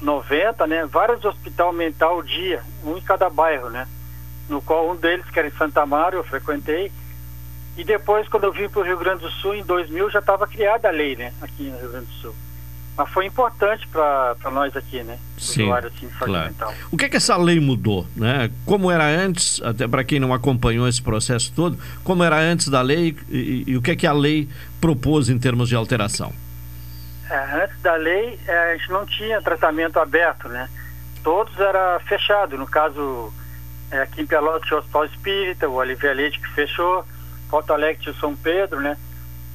90, né, vários hospital mental dia, um em cada bairro, né? No qual um deles, que era em Santa Maria, eu frequentei. E depois, quando eu vim para o Rio Grande do Sul, em 2000, já estava criada a lei, né? Aqui no Rio Grande do Sul. Mas foi importante para nós aqui, né? Sim, assim, claro. O que é que essa lei mudou, né? Como era antes, até para quem não acompanhou esse processo todo, como era antes da lei e, e o que é que a lei propôs em termos de alteração? É, antes da lei, é, a gente não tinha tratamento aberto, né? Todos era fechado. No caso, é, aqui em Pelotas o Hospital Espírita, o Olivia Leite que fechou, Porto Alegre o São Pedro, né?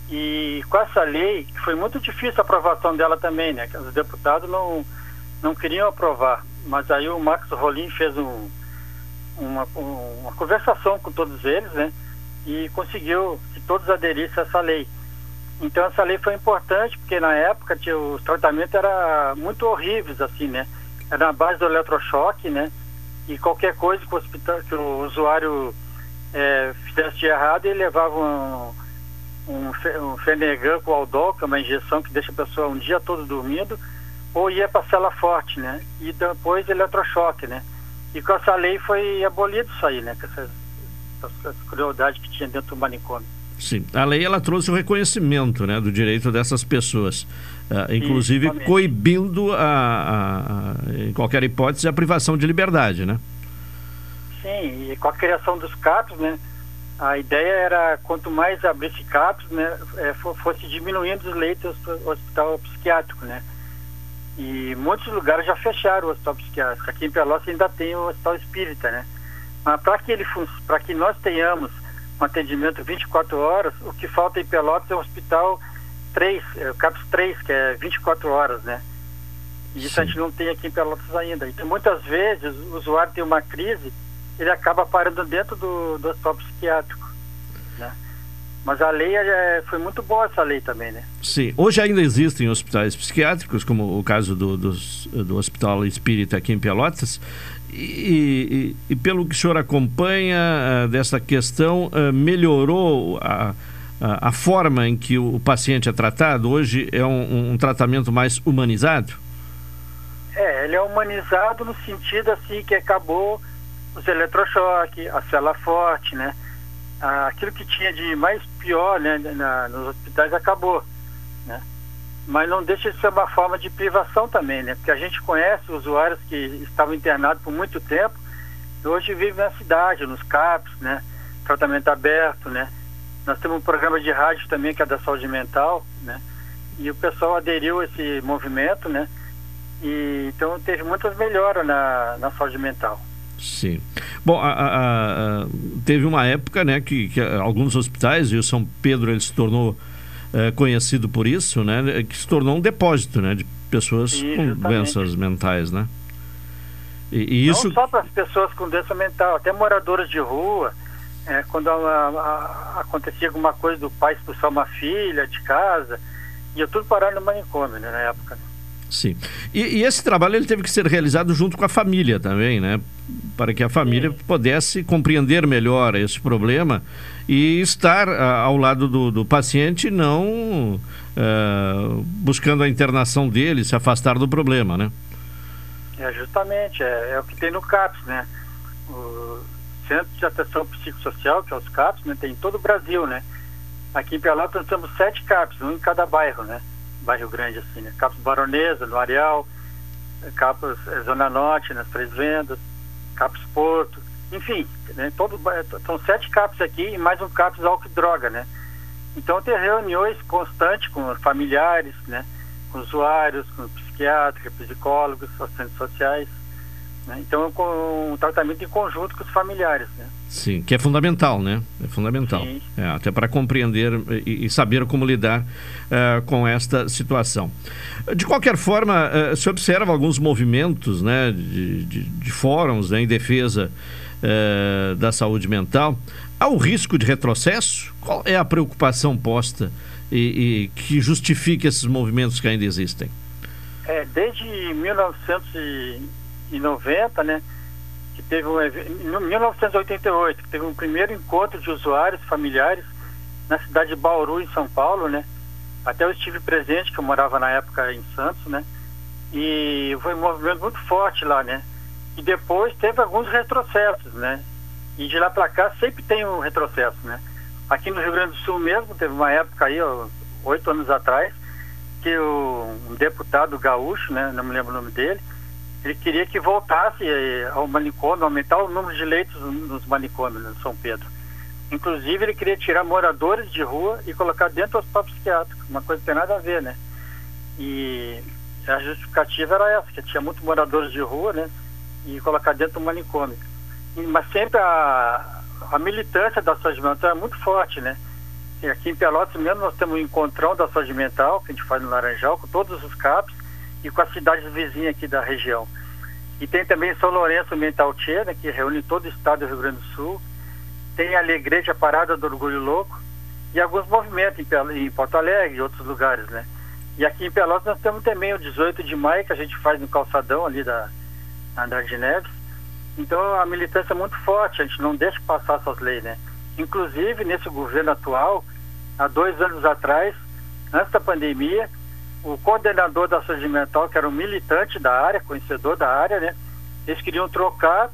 E com essa lei, que foi muito difícil a aprovação dela também, né? Os deputados não, não queriam aprovar. Mas aí o Max Rolim fez um, uma, uma conversação com todos eles, né? E conseguiu que todos aderissem a essa lei. Então essa lei foi importante porque na época tinha, os tratamentos eram muito horríveis, assim, né? Era na base do eletrochoque, né? E qualquer coisa que o, hospital, que o usuário é, fizesse de errado, ele levava um, um, um Fenegan com Aldol, que é uma injeção que deixa a pessoa um dia todo dormindo, ou ia para cela forte, né? E depois eletrochoque, né? E com essa lei foi abolido isso aí, né? Com essas, essas crueldades que tinha dentro do manicômio. Sim, a lei ela trouxe o reconhecimento né, do direito dessas pessoas, uh, inclusive Isso, coibindo, a, a, a, em qualquer hipótese, a privação de liberdade, né? Sim, e com a criação dos CAPs, né, a ideia era quanto mais abrisse CAPs, né, é, fosse diminuindo os leitos do hospital psiquiátrico, né? E muitos lugares já fecharam o hospital psiquiátrico. Aqui em Pelotas ainda tem o hospital espírita, né? Mas para que ele para que nós tenhamos um atendimento 24 horas, o que falta em Pelotas é um hospital 3, é, o CAPS 3, que é 24 horas, né? E isso Sim. a gente não tem aqui em Pelotas ainda. Então, muitas vezes, o usuário tem uma crise, ele acaba parando dentro do, do hospital psiquiátrico, né? Mas a lei é, foi muito boa essa lei também, né? Sim. Hoje ainda existem hospitais psiquiátricos, como o caso do, do, do Hospital Espírita aqui em Pelotas, e, e, e, pelo que o senhor acompanha uh, dessa questão, uh, melhorou a, a, a, forma em que o paciente é tratado? Hoje é um, um, tratamento mais humanizado? É, ele é humanizado no sentido assim que acabou os eletrochoques, a cela forte, né? Aquilo que tinha de mais pior né, na, nos hospitais acabou, né? mas não deixa de ser uma forma de privação também, né? Porque a gente conhece usuários que estavam internados por muito tempo e hoje vivem na cidade, nos CAPs, né? Tratamento aberto, né? Nós temos um programa de rádio também que é da saúde mental, né? E o pessoal aderiu a esse movimento, né? E então teve muitas melhoras na, na saúde mental. Sim. Bom, a, a, a, teve uma época, né, que, que alguns hospitais, e o São Pedro ele se tornou é, conhecido por isso, né, que se tornou um depósito, né, de pessoas Sim, com doenças mentais, né? E, e isso... Não só para as pessoas com doença mental, até moradores de rua, é, quando acontecia alguma coisa do pai expulsar uma filha de casa, ia tudo parar no manicômio né, na época. Né? Sim. E, e, esse trabalho ele teve que ser realizado junto com a família também, né? Para que a família Sim. pudesse compreender melhor esse problema e estar uh, ao lado do, do paciente, não uh, buscando a internação dele, se afastar do problema, né? É, justamente, é, é, o que tem no CAPS, né? O Centro de Atenção Psicossocial, que é os CAPS, né? tem em todo o Brasil, né? Aqui em Pelotas nós temos sete CAPS, um em cada bairro, né? Bairro grande assim, né? CAPS Baronesa, no Areal, CAPS é, Zona Norte, nas Três Vendas, CAPS Porto, enfim, né, todo, são sete CAPs aqui e mais um CAPS álcool e droga, né? Então tem reuniões constantes com familiares, né? Com usuários, com psiquiatras, psicólogos, assistentes sociais. Né? Então com um tratamento em conjunto com os familiares, né? Sim, que é fundamental, né? É fundamental. É, até para compreender e, e, saber como lidar uh, com esta situação. De qualquer forma, uh, se observa alguns movimentos né, de, de, de fóruns né, em defesa eh, da saúde mental. Há o risco de retrocesso? Qual é a preocupação posta e, e que justifique esses movimentos que ainda existem? É, desde 1990, né, que teve um, em 1988, que teve um primeiro encontro de usuários familiares na cidade de Bauru, em São Paulo, né? Até eu estive presente, que eu morava na época em Santos, né? E foi um movimento muito forte lá, né? E depois teve alguns retrocessos, né? E de lá para cá sempre tem um retrocesso, né? Aqui no Rio Grande do Sul mesmo, teve uma época aí, oito anos atrás, que o, um deputado gaúcho, né? Não me lembro o nome dele, ele queria que voltasse eh, ao manicômio, aumentar o número de leitos nos manicômios né, São Pedro. Inclusive, ele queria tirar moradores de rua e colocar dentro do hospital psiquiátrico, uma coisa que tem nada a ver, né? E a justificativa era essa, que tinha muitos moradores de rua, né? e colocar dentro do manicômio. Mas sempre a, a militância da saúde mental é muito forte, né? E aqui em Pelotas mesmo nós temos um encontrão da saúde mental, que a gente faz no Laranjal, com todos os CAPs e com as cidades vizinhas aqui da região. E tem também São Lourenço Mental Tchê, né, que reúne todo o estado do Rio Grande do Sul. Tem a Igreja Parada do Orgulho Louco e alguns movimentos em, em Porto Alegre e outros lugares, né? E aqui em Pelotas nós temos também o 18 de maio, que a gente faz no calçadão ali da Andar de Neves. Então a militância é muito forte, a gente não deixa passar essas leis, né? Inclusive, nesse governo atual, há dois anos atrás, antes da pandemia, o coordenador da saúde mental, que era um militante da área, conhecedor da área, né? Eles queriam trocar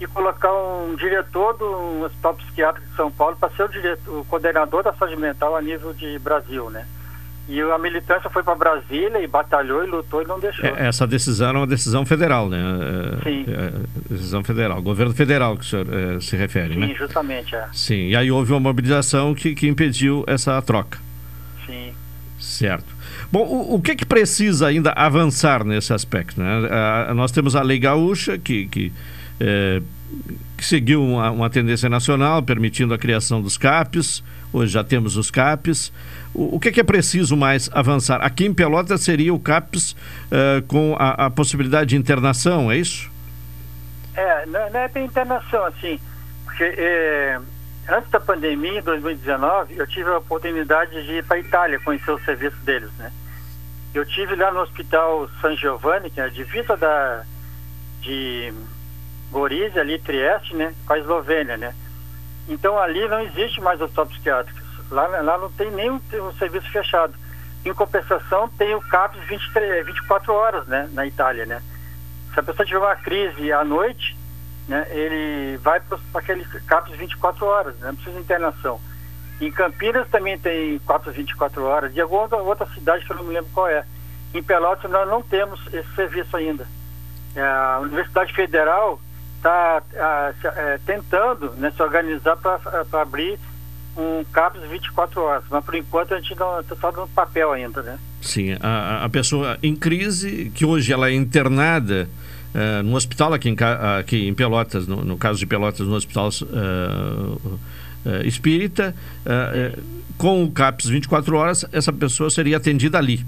e colocar um diretor do Hospital Psiquiátrico de São Paulo para ser o, diretor, o coordenador da saúde mental a nível de Brasil, né? E a militância foi para Brasília e batalhou e lutou e não deixou. É, essa decisão é uma decisão federal, né? É, Sim. é, decisão federal, governo federal que o senhor é, se refere, Sim, né? justamente, é. Sim, e aí houve uma mobilização que, que impediu essa troca. Sim. Certo. Bom, o, o que que precisa ainda avançar nesse aspecto? Né? Ah, nós temos a Lei Gaúcha, que, que, eh, que seguiu uma, uma tendência nacional, permitindo a criação dos CAPs. Hoje já temos os CAPs. O, o que, que é preciso mais avançar? Aqui em Pelotas seria o CAPs eh, com a, a possibilidade de internação, é isso? É, não, não é bem internação, assim, porque é, antes da pandemia, em 2019, eu tive a oportunidade de ir para a Itália conhecer o serviço deles, né? Eu tive lá no Hospital San Giovanni, que é a divisa da, de Gorizia, ali, Trieste, né, com a Eslovênia, né? Então ali não existe mais hospital psiquiátrico. Lá, lá não tem nenhum um serviço fechado. Em compensação, tem o CAPS 23, 24 horas, né, na Itália, né? Se a pessoa tiver uma crise à noite, né, ele vai para aquele CAPS 24 horas, né, não precisa de internação. Em Campinas também tem CAPS 24 horas, e alguma outra- cidade que eu não me lembro qual é. Em Pelotas nós não temos esse serviço ainda. É, A Universidade Federal está tentando né, se organizar para abrir um CAPS 24 horas, mas por enquanto a gente está só no papel ainda, né? Sim, a, a pessoa em crise, que hoje ela é internada eh, no hospital aqui em, aqui em Pelotas, no, no caso de Pelotas, no hospital eh, eh, espírita, eh, com o CAPS 24 horas, essa pessoa seria atendida ali.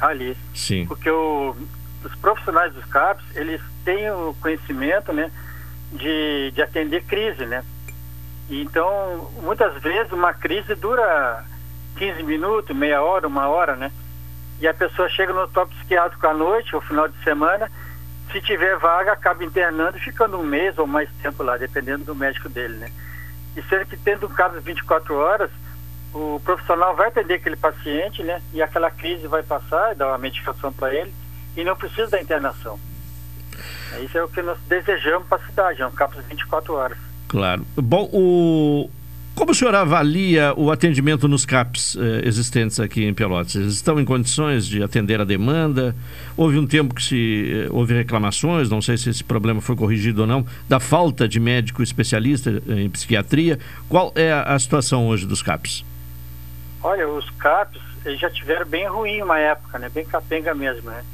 Ali. Sim. Porque o, os profissionais dos CAPS, eles têm o conhecimento, né, de, de atender crise, né? Então, muitas vezes uma crise dura 15 minutos, meia hora, uma hora, né? E a pessoa chega no hospital psiquiátrico à noite ou final de semana, se tiver vaga, acaba internando e ficando um mês ou mais tempo lá, dependendo do médico dele, né? E sendo que tendo um caso 24 horas, o profissional vai atender aquele paciente, né? E aquela crise vai passar, dar uma medicação para ele e não precisa da internação. Isso é o que nós desejamos para a cidade, é um CAPS 24 horas. Claro. Bom, o... como o senhor avalia o atendimento nos CAPs eh, existentes aqui em Pelotas? Eles estão em condições de atender a demanda? Houve um tempo que se eh, houve reclamações, não sei se esse problema foi corrigido ou não, da falta de médico especialista eh, em psiquiatria. Qual é a, situação hoje dos CAPs? Olha, os CAPs eles já tiveram bem ruim uma época, né? Bem capenga mesmo, né?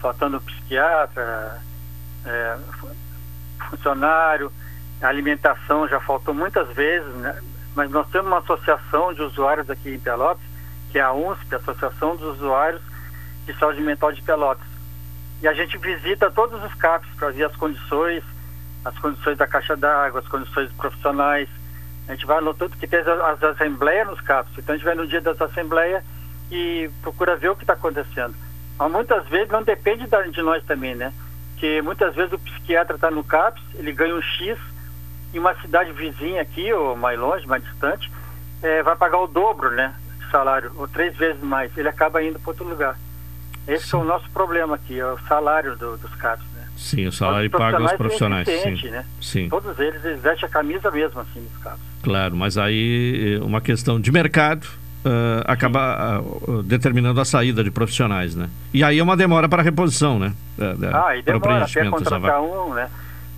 Faltando psiquiatra, é, fu- funcionário, a alimentação já faltou muitas vezes, né? Mas nós temos uma associação de usuários aqui em Pelotas, que é a UNSP, Associação dos Usuários de Saúde Mental de Pelotas. E a gente visita todos os CAPs para ver as condições, as condições da caixa d'água, as condições profissionais. A gente vai no tudo que tem as, as assembleias nos CAPs. Então a gente vai no dia das assembleias e procura ver o que está acontecendo. Mas muitas vezes não depende de nós também, né? Que muitas vezes o psiquiatra está no CAPS, ele ganha um X em uma cidade vizinha aqui, ou mais longe, mais distante, eh, vai pagar o dobro, né? De salário, ou três vezes mais. Ele acaba indo para outro lugar. Esse é o nosso problema aqui, é o salário do- dos CAPs, né? Sim, o salário paga os profissionais é Sim. né? sim, Todos eles, eles vestem a camisa mesmo, assim, nos CAPs. claro. Mas aí eh, uma questão de mercado ah, acaba ah, ah, determinando a saída de profissionais, né? E aí é uma demora para a reposição, né? Da- da- Ah, e demora até contratar um, né?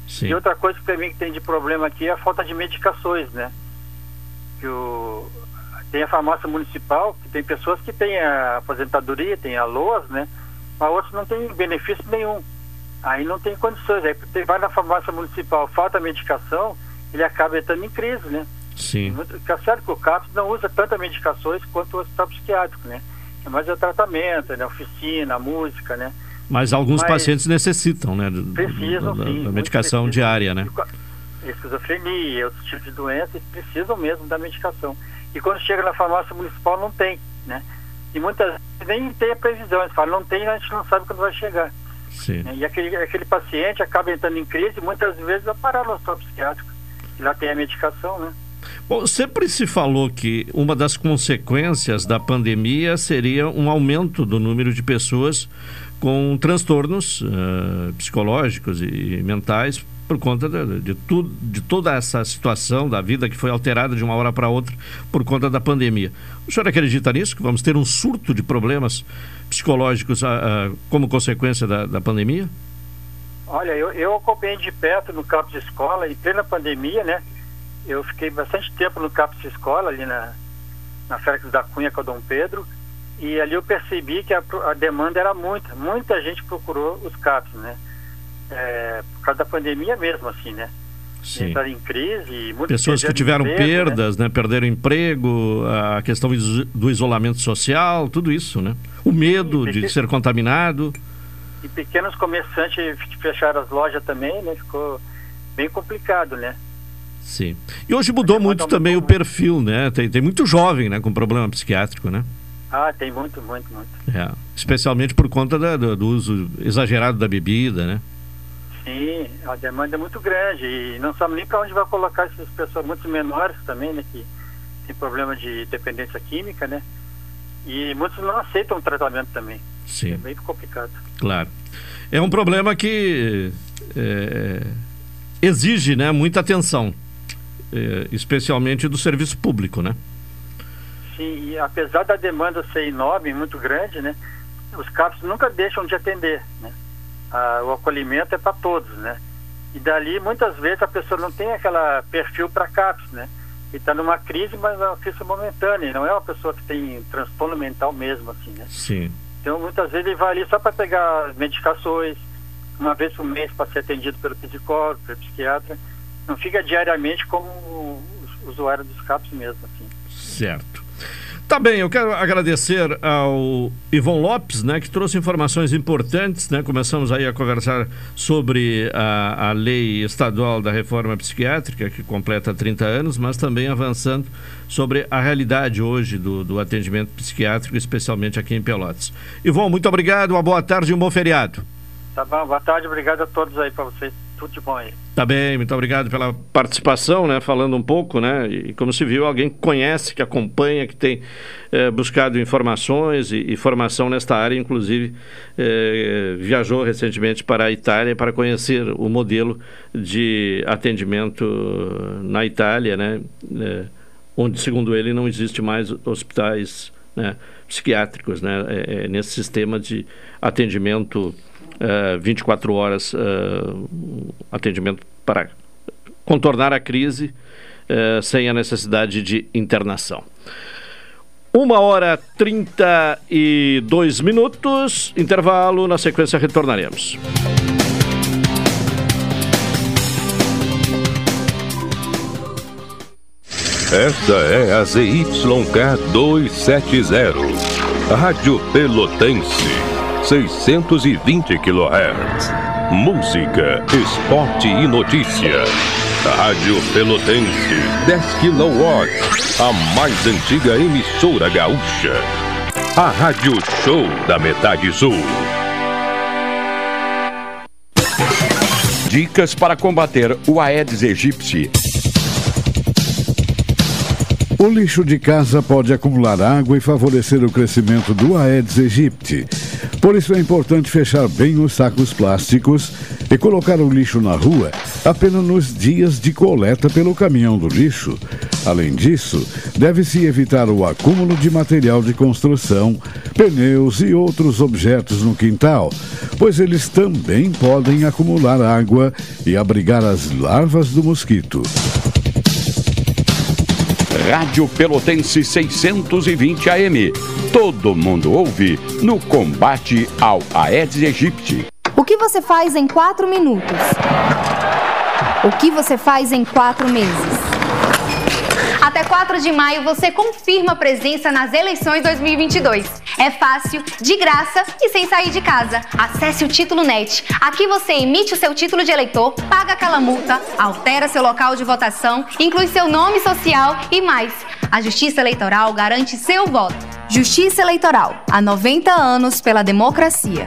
Sim. E outra coisa que também que tem de problema aqui é a falta de medicações, né? Que o... Tem a farmácia municipal, que tem pessoas que têm a aposentadoria, tem a LOAS, né? Mas outros não têm benefício nenhum. Aí não tem condições. Aí você vai na farmácia municipal, falta medicação, ele acaba entrando em crise, né? Sim. Fica certo que o CAPS não usa tantas medicações quanto o hospital psiquiátrico, né? Que mais é tratamento, né? Oficina, música, né? Mas alguns Mas- pacientes necessitam, né? Precisam, da, sim, da medicação diária, né? esquizofrenia, outros tipos de doenças, precisam mesmo da medicação. E quando chega na farmácia municipal não tem, né? E muitas vezes nem tem a previsão, eles falam, não tem, a gente não sabe quando vai chegar. Sim. né? E aquele, aquele paciente acaba entrando em crise e muitas vezes vai parar no hospital psiquiátrico. E lá tem a medicação, né? Bom, sempre se falou que uma das consequências da pandemia seria um aumento do número de pessoas com transtornos eh, psicológicos e mentais por conta de, de, tudo, de toda essa situação da vida que foi alterada de uma hora para outra por conta da pandemia. O senhor acredita nisso? Que vamos ter um surto de problemas psicológicos ah, ah, como consequência da, da pandemia? Olha, eu, eu acompanhei de perto no campus de escola, em plena pandemia, né? Eu fiquei bastante tempo no campus de escola, ali na, na Félix da Cunha com o Dom Pedro, e ali eu percebi que a, a demanda era muita, muita gente procurou os CAPs, né? É, por causa da pandemia mesmo, assim, né? Sim. Entraram em crise, Pessoas que tiveram emprego, né? perdas, né? perderam emprego, a questão do isolamento social, tudo isso, né? O medo Sim, de porque- ser contaminado. E pequenos comerciantes fecharam as lojas também, né? Ficou bem complicado, né? Sim. E hoje mudou muito também o perfil, né? Tem, tem muito jovem, né, com problema psiquiátrico, né? Ah, tem muito, muito, muito. É. Especialmente por conta da- do, do uso exagerado da bebida, né? Sim, a demanda é muito grande e não sabe nem para onde vai colocar essas pessoas, muitos menores também, né, que tem problema de dependência química, né? E muitos não aceitam o tratamento também. Sim. É bem complicado. Claro. É um problema que é, exige, né, muita atenção, é, especialmente do serviço público, né? Sim, e apesar da demanda ser enorme, muito grande, né? Os CAPs nunca deixam de atender, né? Ah, o acolhimento é para todos, né? E dali, muitas vezes, a pessoa não tem aquela perfil para CAPs, né? E está numa crise, mas é uma crise momentânea, não é uma pessoa que tem transtorno mental mesmo, assim, né? Sim. Então, muitas vezes ele vai ali só para pegar medicações, uma vez por mês para ser atendido pelo psicólogo, pelo psiquiatra. Não fica diariamente como o usuário dos CAPs mesmo, assim. Certo. Tá bem, eu quero agradecer ao Ivon Lopes, né, que trouxe informações importantes, né? Começamos aí a conversar sobre a, a lei estadual da reforma psiquiátrica, que completa 30 anos, mas também avançando sobre a realidade hoje do, do atendimento psiquiátrico, especialmente aqui em Pelotas. Ivon, muito obrigado, uma boa tarde e um bom feriado. Tá bom, boa tarde, obrigado a todos aí para vocês. Tudo de bom aí. Tá bem, muito obrigado pela participação, né? Falando um pouco, né? E como se viu, alguém que conhece, que acompanha, que tem eh, buscado informações e, e formação nesta área, inclusive eh, viajou recentemente para a Itália para conhecer o modelo de atendimento na Itália, né? Eh, onde, segundo ele, não existe mais hospitais né, psiquiátricos, né? É, é nesse sistema de atendimento uh, 24 horas, uh, atendimento para contornar a crise uh, sem a necessidade de internação. Uma hora 32 minutos, intervalo, na sequência retornaremos. Esta é a ZYK 270, Rádio Pelotense, 620 kHz. Música, esporte e notícia. Rádio Pelotense, 10 kW, a mais antiga emissora gaúcha. A Rádio Show da Metade Sul. Dicas para combater o Aedes aegypti. O lixo de casa pode acumular água e favorecer o crescimento do Aedes aegypti. Por isso é importante fechar bem os sacos plásticos e colocar o lixo na rua apenas nos dias de coleta pelo caminhão do lixo. Além disso, deve-se evitar o acúmulo de material de construção, pneus e outros objetos no quintal, pois eles também podem acumular água e abrigar as larvas do mosquito. Rádio Pelotense 620 AM. Todo mundo ouve no combate ao Aedes aegypti. O que você faz em quatro minutos? O que você faz em quatro meses? Até 4 de maio você confirma a presença nas eleições 2022. É fácil, de graça e sem sair de casa. Acesse o Título Net. Aqui você emite o seu título de eleitor, paga aquela multa, altera seu local de votação, inclui seu nome social e mais. A Justiça Eleitoral garante seu voto. Justiça Eleitoral. Há 90 anos pela democracia.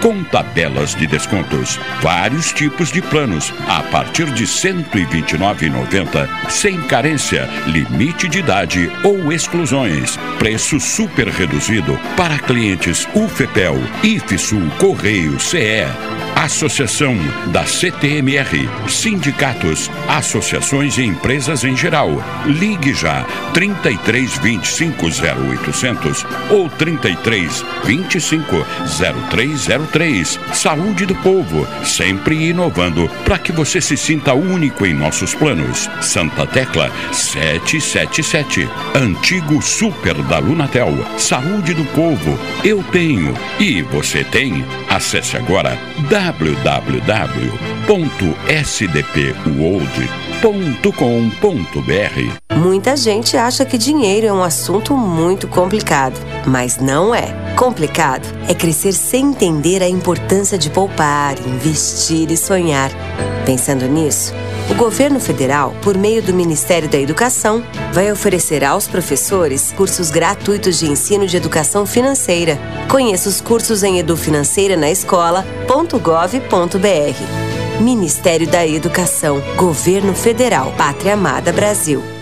com tabelas de descontos. Vários tipos de planos a partir de R$ 129,90, sem carência, limite de idade ou exclusões. Preço super reduzido para clientes UFEPEL, IFSUL, Correio, CE. Associação da CTMR, sindicatos, associações e empresas em geral. Ligue já 33 25 0800 ou 33 25 0303. Saúde do povo, sempre inovando para que você se sinta único em nossos planos. Santa Tecla 777. Antigo Super da Lunatel. Saúde do povo, eu tenho e você tem. Acesse agora www.sdpworld.com.br. Muita gente acha que dinheiro é um assunto muito complicado, mas não é. Complicado é crescer sem entender a importância de poupar, investir e sonhar. Pensando nisso, o governo federal, por meio do Ministério da Educação, vai oferecer aos professores cursos gratuitos de ensino de educação financeira. Conheça os cursos em edufinanceira na escola.gov.br. Ministério da Educação, Governo Federal, Pátria Amada Brasil.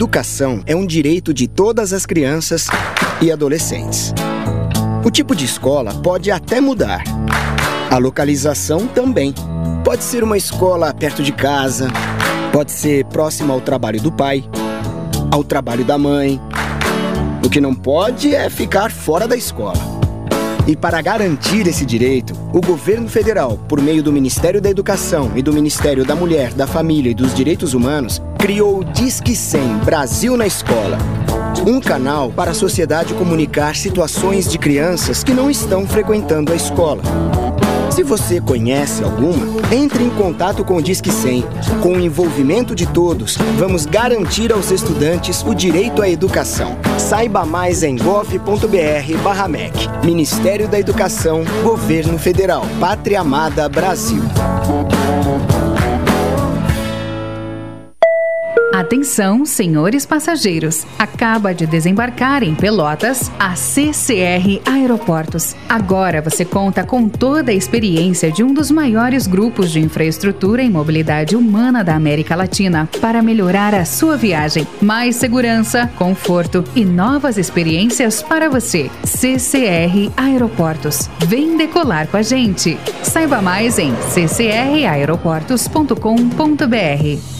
Educação é um direito de todas as crianças e adolescentes. O tipo de escola pode até mudar. A localização também. Pode ser uma escola perto de casa, pode ser próxima ao trabalho do pai, ao trabalho da mãe. O que não pode é ficar fora da escola. E para garantir esse direito, o governo federal, por meio do Ministério da Educação e do Ministério da Mulher, da Família e dos Direitos Humanos, criou o Disque 100 Brasil na Escola. Um canal para a sociedade comunicar situações de crianças que não estão frequentando a escola. Se você conhece alguma, entre em contato com o Disque 100. Com o envolvimento de todos, vamos garantir aos estudantes o direito à educação. Saiba mais em gov.br/mec. Ministério da Educação, Governo Federal, Pátria Amada Brasil. Atenção, senhores passageiros. Acaba de desembarcar em Pelotas a CCR Aeroportos. Agora você conta com toda a experiência de um dos maiores grupos de infraestrutura em mobilidade humana da América Latina para melhorar a sua viagem. Mais segurança, conforto e novas experiências para você. CCR Aeroportos. Vem decolar com a gente. Saiba mais em ccraeroportos.com.br.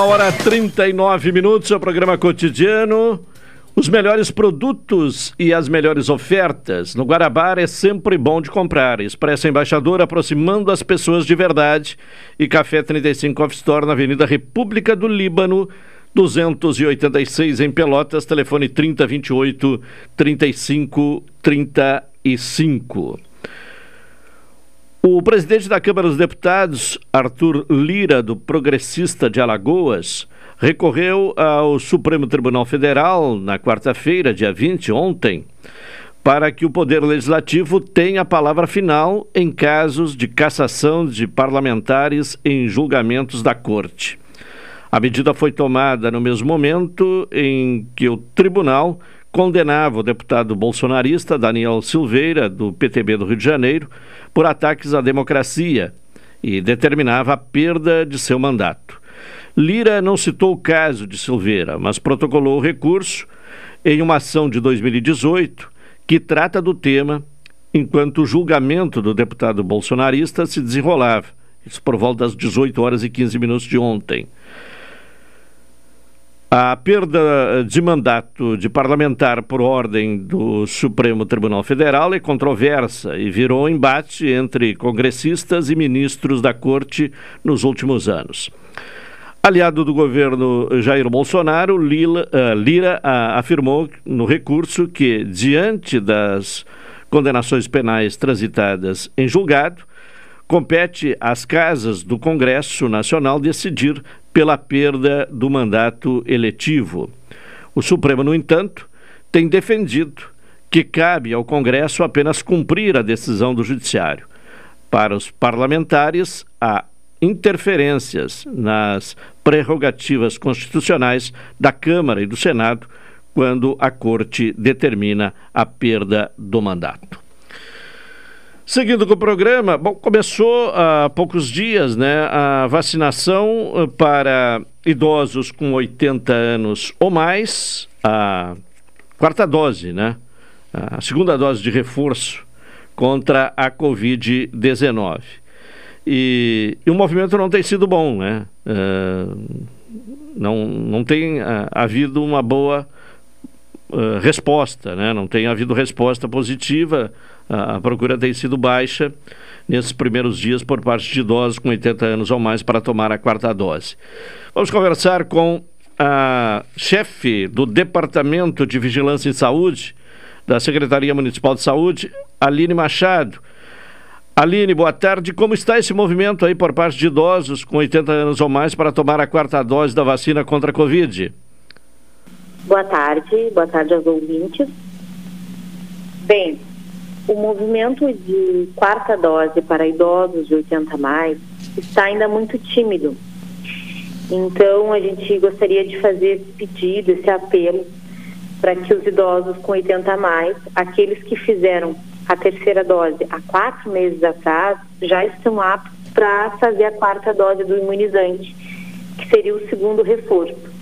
Uma hora 39 minutos, é o programa cotidiano. Os melhores produtos e as melhores ofertas. No Guarabara é sempre bom de comprar. Expressa Embaixador aproximando as pessoas de verdade. E Café 35 Off Store na Avenida República do Líbano, 286 em Pelotas. Telefone 3028 3535. O presidente da Câmara dos Deputados, Arthur Lira, do Progressista de Alagoas, recorreu ao Supremo Tribunal Federal na quarta-feira, dia 20, ontem, para que o Poder Legislativo tenha a palavra final em casos de cassação de parlamentares em julgamentos da Corte. A medida foi tomada no mesmo momento em que o tribunal condenava o deputado bolsonarista Daniel Silveira, do PTB do Rio de Janeiro, por ataques à democracia e determinava a perda de seu mandato. Lira não citou o caso de Silveira, mas protocolou o recurso em uma ação de 2018 que trata do tema enquanto o julgamento do deputado bolsonarista se desenrolava. Isso por volta das 18 horas e 15 minutos de ontem. A perda de mandato de parlamentar por ordem do Supremo Tribunal Federal é controversa e virou embate entre congressistas e ministros da Corte nos últimos anos. Aliado do governo Jair Bolsonaro, Lila, uh, Lira uh, afirmou no recurso que, diante das condenações penais transitadas em julgado, compete às casas do Congresso Nacional decidir pela perda do mandato eletivo. O Supremo, no entanto, tem defendido que cabe ao Congresso apenas cumprir a decisão do Judiciário. Para os parlamentares, há interferências nas prerrogativas constitucionais da Câmara e do Senado quando a Corte determina a perda do mandato. Seguindo com o programa, bom, começou há poucos dias né, a vacinação eh, para idosos com 80 anos ou mais, a quarta dose, né? A segunda dose de reforço contra a Covid-19. E, e, o movimento não tem sido bom, né? Uh, não, não tem uh, havido uma boa uh, resposta, né? Não tem havido resposta positiva a procura tem sido baixa nesses primeiros dias por parte de idosos com 80 anos ou mais para tomar a quarta dose. Vamos conversar com a chefe do Departamento de Vigilância em Saúde da Secretaria Municipal de Saúde, Aline Machado. Aline, boa tarde. Como está esse movimento aí por parte de idosos com 80 anos ou mais para tomar a quarta dose da vacina contra a Covid? Boa tarde, boa tarde aos ouvintes. Bem, o movimento de quarta dose para idosos de 80 a mais está ainda muito tímido. Então, a gente gostaria de fazer esse pedido, esse apelo, para que os idosos com 80 a mais, aqueles que fizeram a terceira dose há quatro meses atrás, já estão aptos para fazer a quarta dose do imunizante, que seria o segundo reforço.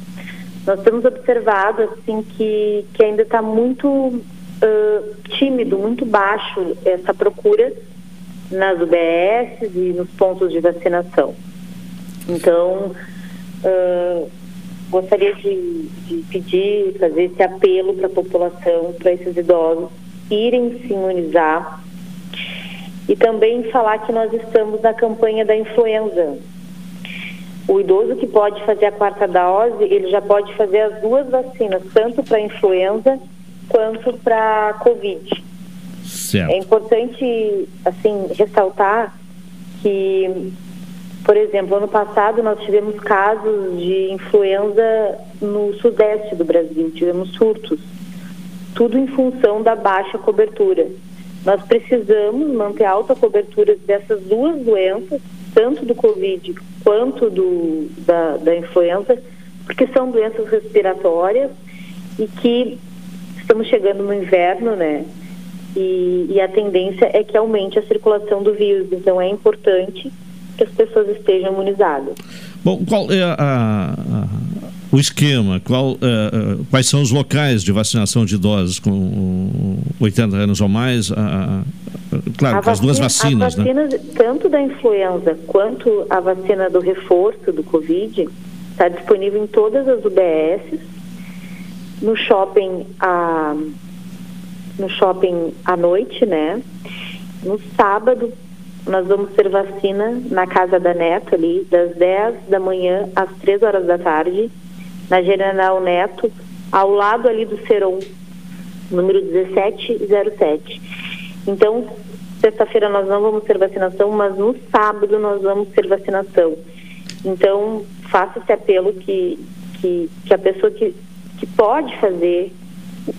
Nós temos observado assim que, que ainda está muito uh, tímido, muito baixo essa procura nas UBS e nos pontos de vacinação. Então, uh, gostaria de, de, pedir, fazer esse apelo para a população, para esses idosos irem se imunizar e também falar que nós estamos na campanha da influenza. O idoso que pode fazer a quarta dose, ele já pode fazer as duas vacinas, tanto para a influenza quanto para a Covid. Certo. É importante, assim, ressaltar que, por exemplo, ano passado nós tivemos casos de influenza no sudeste do Brasil, tivemos surtos, tudo em função da baixa cobertura. Nós precisamos manter alta cobertura dessas duas doenças, tanto do Covid quanto do, da, da influenza, porque são doenças respiratórias e que estamos chegando no inverno, né? E, e, a tendência é que aumente a circulação do vírus. Então é importante que as pessoas estejam imunizadas. Bom, qual é a, a, o esquema? Qual, uh, quais são os locais de vacinação de idosos com 80 anos ou mais? claro, com as duas vacinas, né? Tanto da influenza quanto a vacina do reforço do Covid, Está disponível em todas as UBSs, no shopping a no shopping à noite, né? No sábado nós vamos ter vacina na casa da Neto ali, das 10 da manhã às 3 horas da tarde, na General Neto, ao lado ali do Seron, número 1707. Então, sexta-feira nós não vamos ter vacinação, mas no sábado nós vamos ter vacinação. Então, faça esse apelo que, que, que a pessoa que, que pode fazer,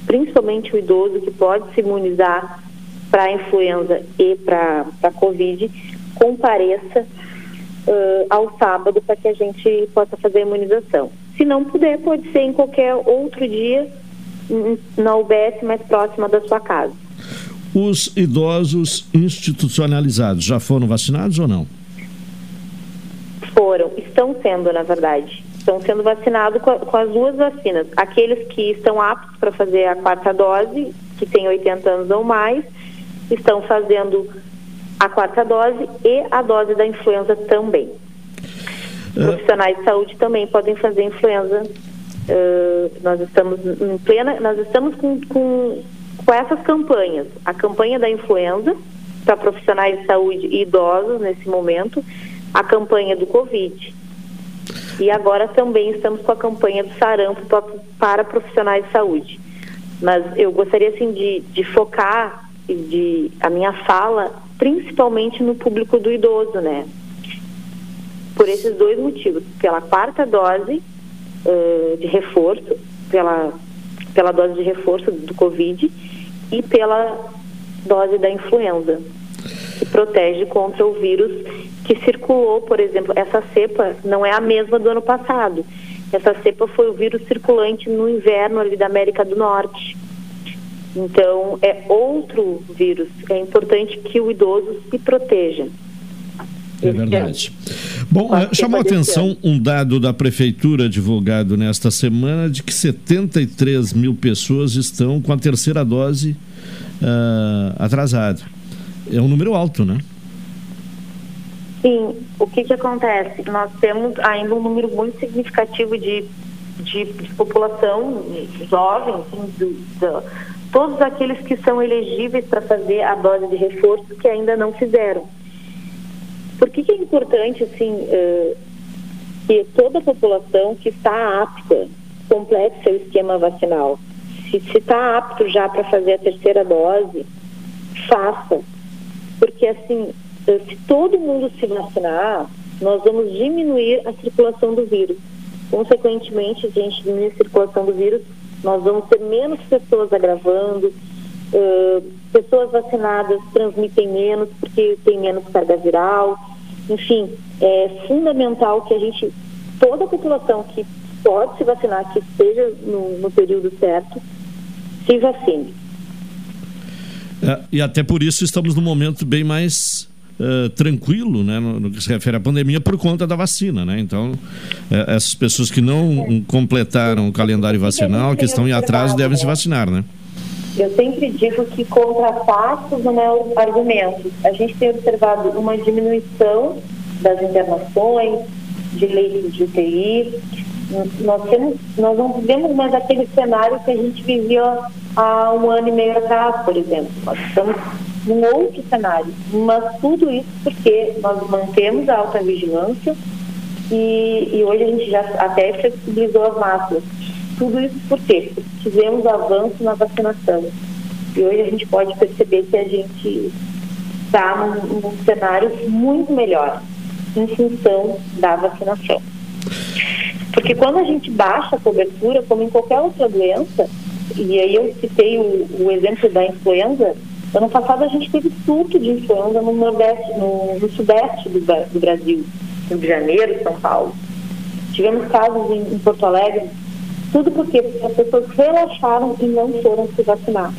principalmente o idoso que pode se imunizar para a influenza e para a Covid, compareça uh, ao sábado para que a gente possa fazer a imunização. Se não puder, pode ser em qualquer outro dia na UBS mais próxima da sua casa. Os idosos institucionalizados já foram vacinados ou não? Foram, estão sendo, na verdade. Estão sendo vacinados com, com as duas vacinas. Aqueles que estão aptos para fazer a quarta dose, que têm 80 anos ou mais, estão fazendo a quarta dose e a dose da influenza também. É. Profissionais de saúde também podem fazer influenza. Uh, nós estamos em plena, nós estamos com, com, com essas campanhas. A campanha da influenza para profissionais de saúde e idosos nesse momento, a campanha do Covid. E agora também estamos com a campanha do sarampo para, para profissionais de saúde. Mas eu gostaria assim de, de focar de a minha fala principalmente no público do idoso, né? Por esses dois motivos, pela quarta dose uh, de reforço, pela pela dose de reforço do Covid e pela dose da influenza, que protege contra o vírus que circulou, por exemplo, essa cepa não é a mesma do ano passado. Essa cepa foi o vírus circulante no inverno ali da América do Norte. Então, é outro vírus. É importante que o idoso se proteja. É verdade. Bom, uh, chamou a atenção um dado da Prefeitura divulgado nesta semana de que 73 mil pessoas estão com a terceira dose uh, atrasada. É um número alto, né? Sim. O que, que acontece? Nós temos ainda um número muito significativo de, de, de população jovem, assim, do, do todos aqueles que são elegíveis para fazer a dose de reforço que ainda não fizeram. Por que, que é importante, assim, uh, que toda a população que está apta complete seu esquema vacinal? Se está apto já para fazer a terceira dose, faça. Porque, assim, eh, se todo mundo se vacinar, nós vamos diminuir a circulação do vírus. Consequentemente, a gente diminui a circulação do vírus, nós vamos ter menos pessoas agravando, uh, pessoas vacinadas transmitem menos porque tem menos carga viral. Enfim, é fundamental que a gente, toda a população que pode se vacinar, que esteja no, no período certo, se vacine. É, e até por isso estamos num momento bem mais uh, tranquilo né, no, no, que se refere à pandemia por conta da vacina. Né? Então, uh, essas pessoas que não completaram o calendário vacinal, que estão em atraso, devem se vacinar. Né? Eu sempre digo que contra fatos não é o argumento. A gente tem observado uma diminuição das internações, de leitos de UTI. Nós, temos, nós não vivemos mais aquele cenário que a gente vivia há um ano e meio atrás, por exemplo. Nós estamos num outro cenário. Mas tudo isso porque nós mantemos a alta vigilância e, e hoje a gente já até flexibilizou as máscaras. Tudo isso por quê? Porque tivemos avanço na vacinação. E hoje a gente pode perceber que a gente está num, num cenário muito melhor em função da vacinação. Porque quando a gente baixa a cobertura, como em qualquer outra doença, e aí eu citei o, o exemplo da influenza, Ano passado a gente teve surto de influenza no Nordeste, no, no Sudeste do, do, Brasil, Rio de Janeiro, São Paulo. Tivemos casos em, em Porto Alegre, tudo porque as pessoas relaxaram e não foram se vacinar.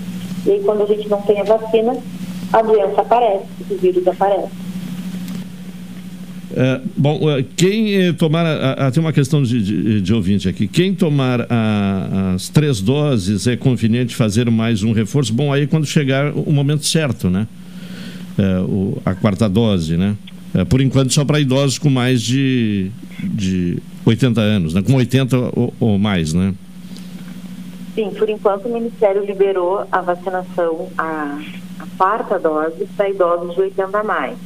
E aí quando a gente não tem a vacina, a doença aparece, o vírus aparece. É, bom, é, quem eh, tomar. A, tem uma questão de, de, de, ouvinte aqui. Quem tomar a, as três doses é conveniente fazer mais um reforço? Bom, aí quando chegar o momento certo, né? É, o, a quarta dose, né? É, por enquanto, só para idosos com mais de, de 80 anos, né? com 80 ou, ou mais, né? Sim, por enquanto o Ministério liberou a vacinação, a, a quarta dose para idosos de 80 a mais.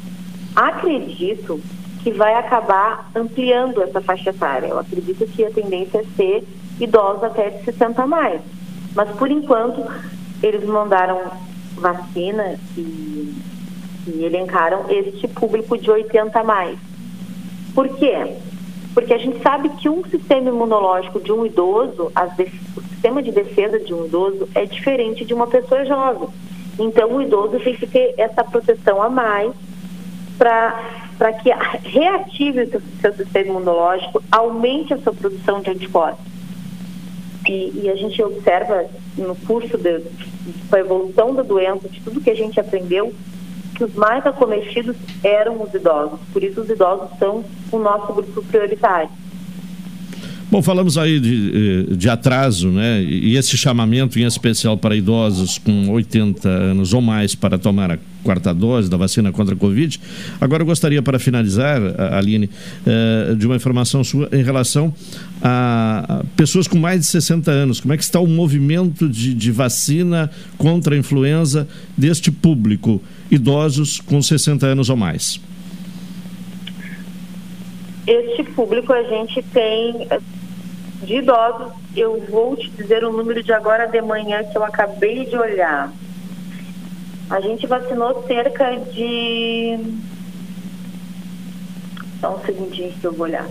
Acredito que vai acabar ampliando essa faixa etária. Eu acredito que a tendência é ser idosos até de 60 a mais. Mas por enquanto eles mandaram vacina e, e elencaram este público de 80 a mais. Por quê? Porque a gente sabe que um sistema imunológico de um idoso, o sistema de defesa de um idoso é diferente de uma pessoa jovem. Então o idoso tem que ter essa proteção a mais para que reative o seu, sistema imunológico, aumente a sua produção de anticorpos. E, e, a gente observa no curso de, com a evolução da doença, de tudo que a gente aprendeu, que os mais acometidos eram os idosos. Por isso, os idosos são o nosso grupo prioritário. Bom, falamos aí de, eh, de atraso, né? E esse chamamento em especial para idosos com 80 anos ou mais para tomar a quarta dose da vacina contra a Covid. Agora eu gostaria, para finalizar, Aline, eh, de uma informação sua em relação a pessoas com mais de 60 anos. Como é que está o movimento de, de vacina contra a influenza deste público, idosos com 60 anos ou mais? Este público a gente tem de idosos, eu vou te dizer o número de agora de manhã que eu acabei de olhar. A gente vacinou cerca de. Só um segundinho que eu vou olhar.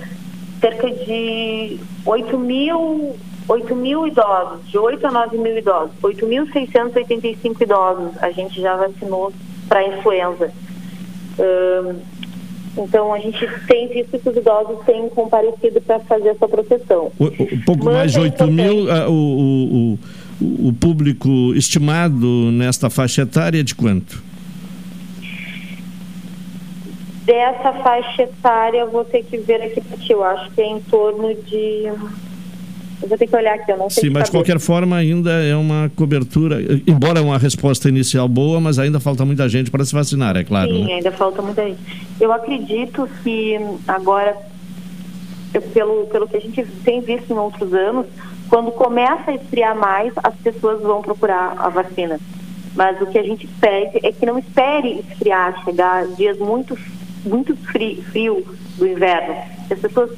Cerca de 8 mil, 8 mil idosos, de 8 a 9 mil idosos, 8.685 idosos a gente já vacinou para influenza. Um, então, a gente tem visto que os idosos têm comparecido para fazer essa proteção. Um pouco Mas mais de 8 é mil, uh, o, o, o público estimado nesta faixa etária é de quanto? Dessa faixa etária, eu vou ter que ver aqui para ti. Eu acho que é em torno de eu vou ter que olhar aqui, eu não sei. Sim, mas de qualquer forma ainda é uma cobertura, embora uma resposta inicial boa, mas ainda falta muita gente para se vacinar, é claro. Sim, né? ainda falta muita gente. Eu acredito que agora, pelo, pelo que a gente tem visto em outros anos, quando começa a esfriar mais, as pessoas vão procurar a vacina. Mas o que a gente pede é que não espere esfriar, chegar dias muito, muito frio, frio do inverno. As pessoas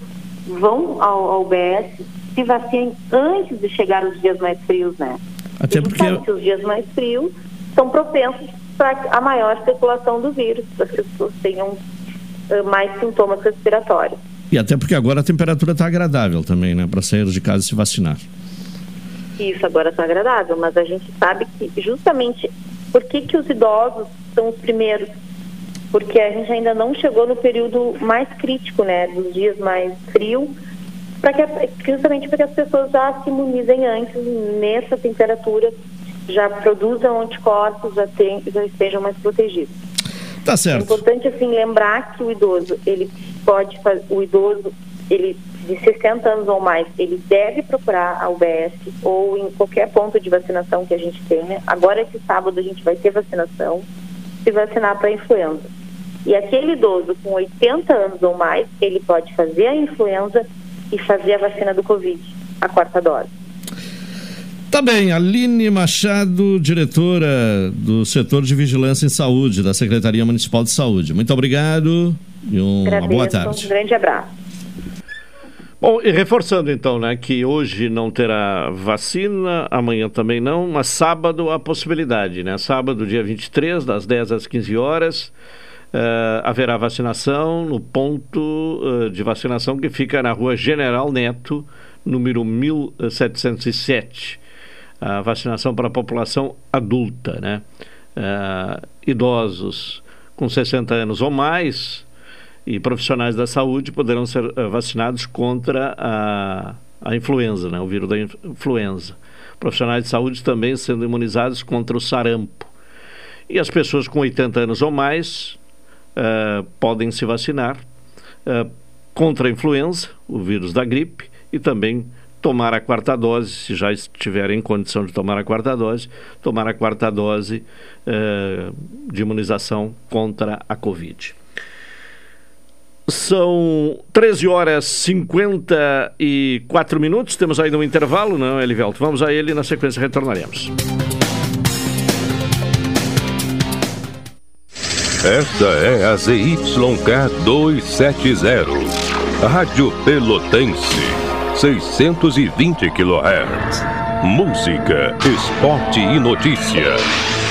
vão ao, ao UBS se vacinem antes de chegar os dias mais frios, né? Até porque que os dias mais frios são propensos para a maior circulação do vírus, para as pessoas tenham uh, mais sintomas respiratórios. E até porque agora a temperatura está agradável também, né, para sair de casa e se vacinar. Isso agora está agradável, mas a gente sabe que justamente por que, que os idosos são os primeiros? Porque a gente ainda não chegou no período mais crítico, né, dos dias mais frios para que justamente para que as pessoas já se imunizem antes nessa temperatura, já produzam anticorpos, já, tem, já estejam mais protegidos. Tá certo. É importante assim lembrar que o idoso, ele pode o idoso, ele de 60 anos ou mais, ele deve procurar a UBS ou em qualquer ponto de vacinação que a gente tenha. Agora esse sábado a gente vai ter vacinação, se vacinar para influenza. E aquele idoso com 80 anos ou mais, ele pode fazer a influenza e fazer a vacina do Covid, a quarta dose. Tá bem, Aline Machado, diretora do setor de vigilância em saúde da Secretaria Municipal de Saúde. Muito obrigado e um, uma boa tarde. Um grande abraço. Bom, e reforçando então, né, que hoje não terá vacina, amanhã também não, mas sábado a possibilidade, né? Sábado, dia 23, das 10 às 15 horas. Uh, haverá vacinação no ponto uh, de vacinação que fica na rua General Neto, número 1707. A vacinação para a população adulta, né? Uh, idosos com 60 anos ou mais e profissionais da saúde poderão ser vacinados contra a, a influenza, né? o vírus da influenza. Profissionais de saúde também sendo imunizados contra o sarampo. E as pessoas com 80 anos ou mais uh, podem se vacinar uh, contra a influenza, o vírus da gripe, e também tomar a quarta dose, se já estiverem em condição de tomar a quarta dose, tomar a quarta dose uh, de imunização contra a Covid. São 13 horas 54 minutos. Temos ainda um intervalo, não, Elivelto? Vamos a ele e na sequência retornaremos. Esta é a ZYK 270, Rádio Pelotense, 620 kHz. Música, esporte e notícia.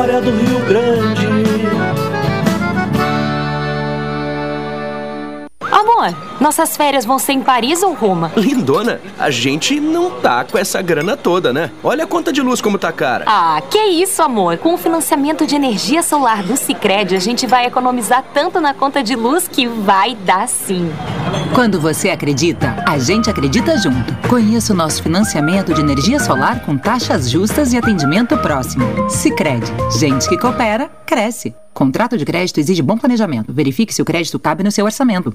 história do Rio Grande. Amor, nossas férias vão ser em Paris ou Roma? Lindona, a gente não tá com essa grana toda, né? Olha a conta de luz como tá cara. Ah, que isso, amor? Com o financiamento de energia solar do Sicredi, a gente vai economizar tanto na conta de luz que vai dar sim. Quando você acredita, a gente acredita junto. Conheça o nosso financiamento de energia solar com taxas justas e atendimento próximo. Sicredi, gente que coopera, cresce. Contrato de crédito exige bom planejamento. Verifique se o crédito cabe no seu orçamento.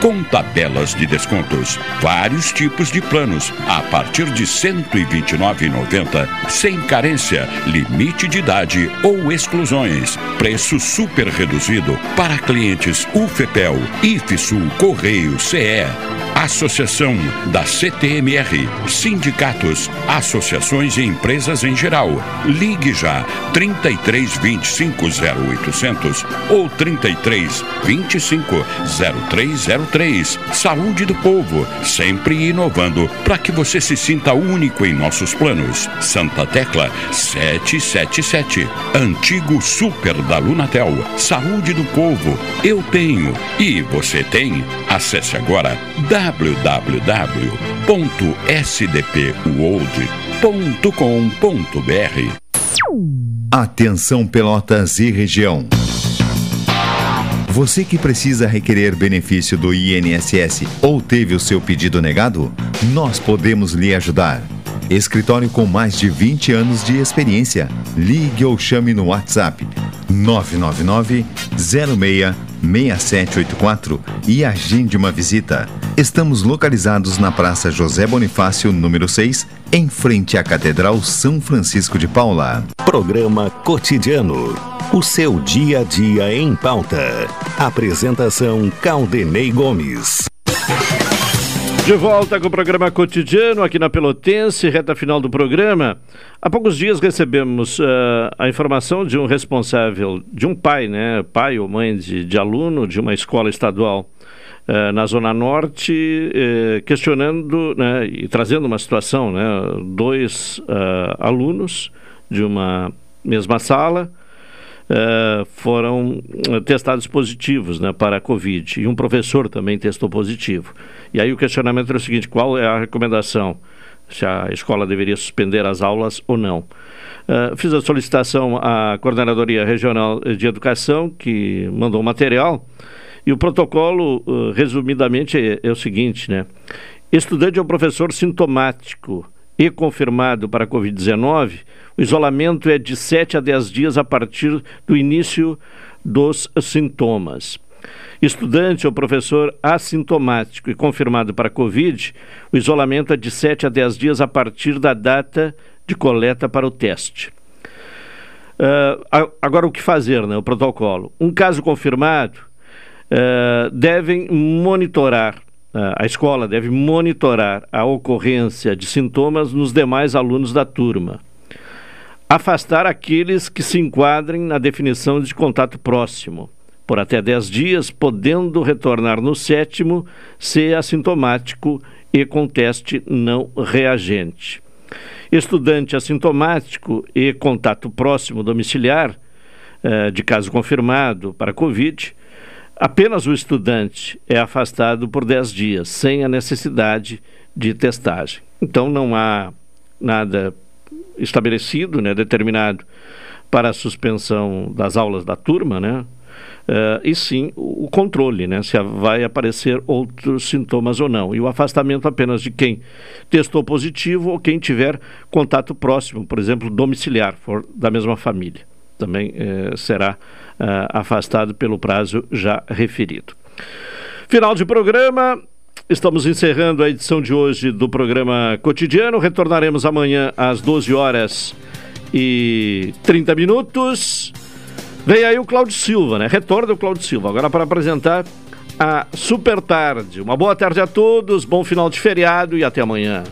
com tabelas de descontos. Vários tipos de planos a partir de R$ 129,90, sem carência, limite de idade ou exclusões. Preço super reduzido para clientes UFEPEL, IFSUL, Correio, CE. Associação da CTMR, sindicatos, associações e empresas em geral. Ligue já 33 25 0800 ou 33 25 0303. Saúde do povo, sempre inovando para que você se sinta único em nossos planos. Santa Tecla 777. Antigo Super da Lunatel. Saúde do povo, eu tenho e você tem. Acesse agora www.sdpworld.com.br. Atenção Pelotas e região. Você que precisa requerer benefício do INSS ou teve o seu pedido negado, nós podemos lhe ajudar. Escritório com mais de 20 anos de experiência. Ligue ou chame no WhatsApp 999 06 6784 e agende uma visita. Estamos localizados na Praça José Bonifácio, número 6, em frente à Catedral São Francisco de Paula. Programa Cotidiano. O seu dia a dia em pauta. Apresentação Caldenei Gomes. De volta com o programa cotidiano aqui na Pelotense, reta final do programa. Há poucos dias recebemos uh, a informação de um responsável, de um pai, né? Pai ou mãe de, de aluno de uma escola estadual uh, na Zona Norte, uh, questionando né, e trazendo uma situação, né? Dois alunos de uma mesma sala. Foram testados positivos né, para a Covid e um professor também testou positivo. E aí o questionamento era o seguinte: qual é a recomendação? Se a escola deveria suspender as aulas ou não. Uh, fiz a solicitação à Coordenadoria Regional de Educação, que mandou o material, e o protocolo, uh, resumidamente, é, é o seguinte: né? Estudante é um professor sintomático e confirmado para a Covid-19, o isolamento é de 7 a 10 dias a partir do início dos sintomas. Estudante ou professor assintomático e confirmado para Covid, o isolamento é de 7 a 10 dias a partir da data de coleta para o teste. Uh, agora, o que fazer, né? O protocolo. Um caso confirmado, uh, devem monitorar a escola deve monitorar a ocorrência de sintomas nos demais alunos da turma. afastar aqueles que se enquadrem na definição de contato próximo, por até 10 dias, podendo retornar no sétimo se assintomático e com teste não reagente. Estudante assintomático e contato próximo domiciliar, eh, de caso confirmado para Covid, apenas o estudante é afastado por 10 dias, sem a necessidade de testagem. Então não há nada estabelecido, né, determinado para a suspensão das aulas da turma, né? Uh, e sim o controle, né? Se vai aparecer outros sintomas ou não. E o afastamento apenas de quem testou positivo ou quem tiver contato próximo, por exemplo, domiciliar, for da mesma família. Também uh, será uh, afastado pelo prazo já referido. Final de programa. Estamos encerrando a edição de hoje do programa cotidiano. Retornaremos amanhã às 12 horas e 30 minutos. Vem aí o Cláudio Silva, né? Retorno do Cláudio Silva, agora para apresentar a Super Tarde. Uma boa tarde a todos, bom final de feriado e até amanhã.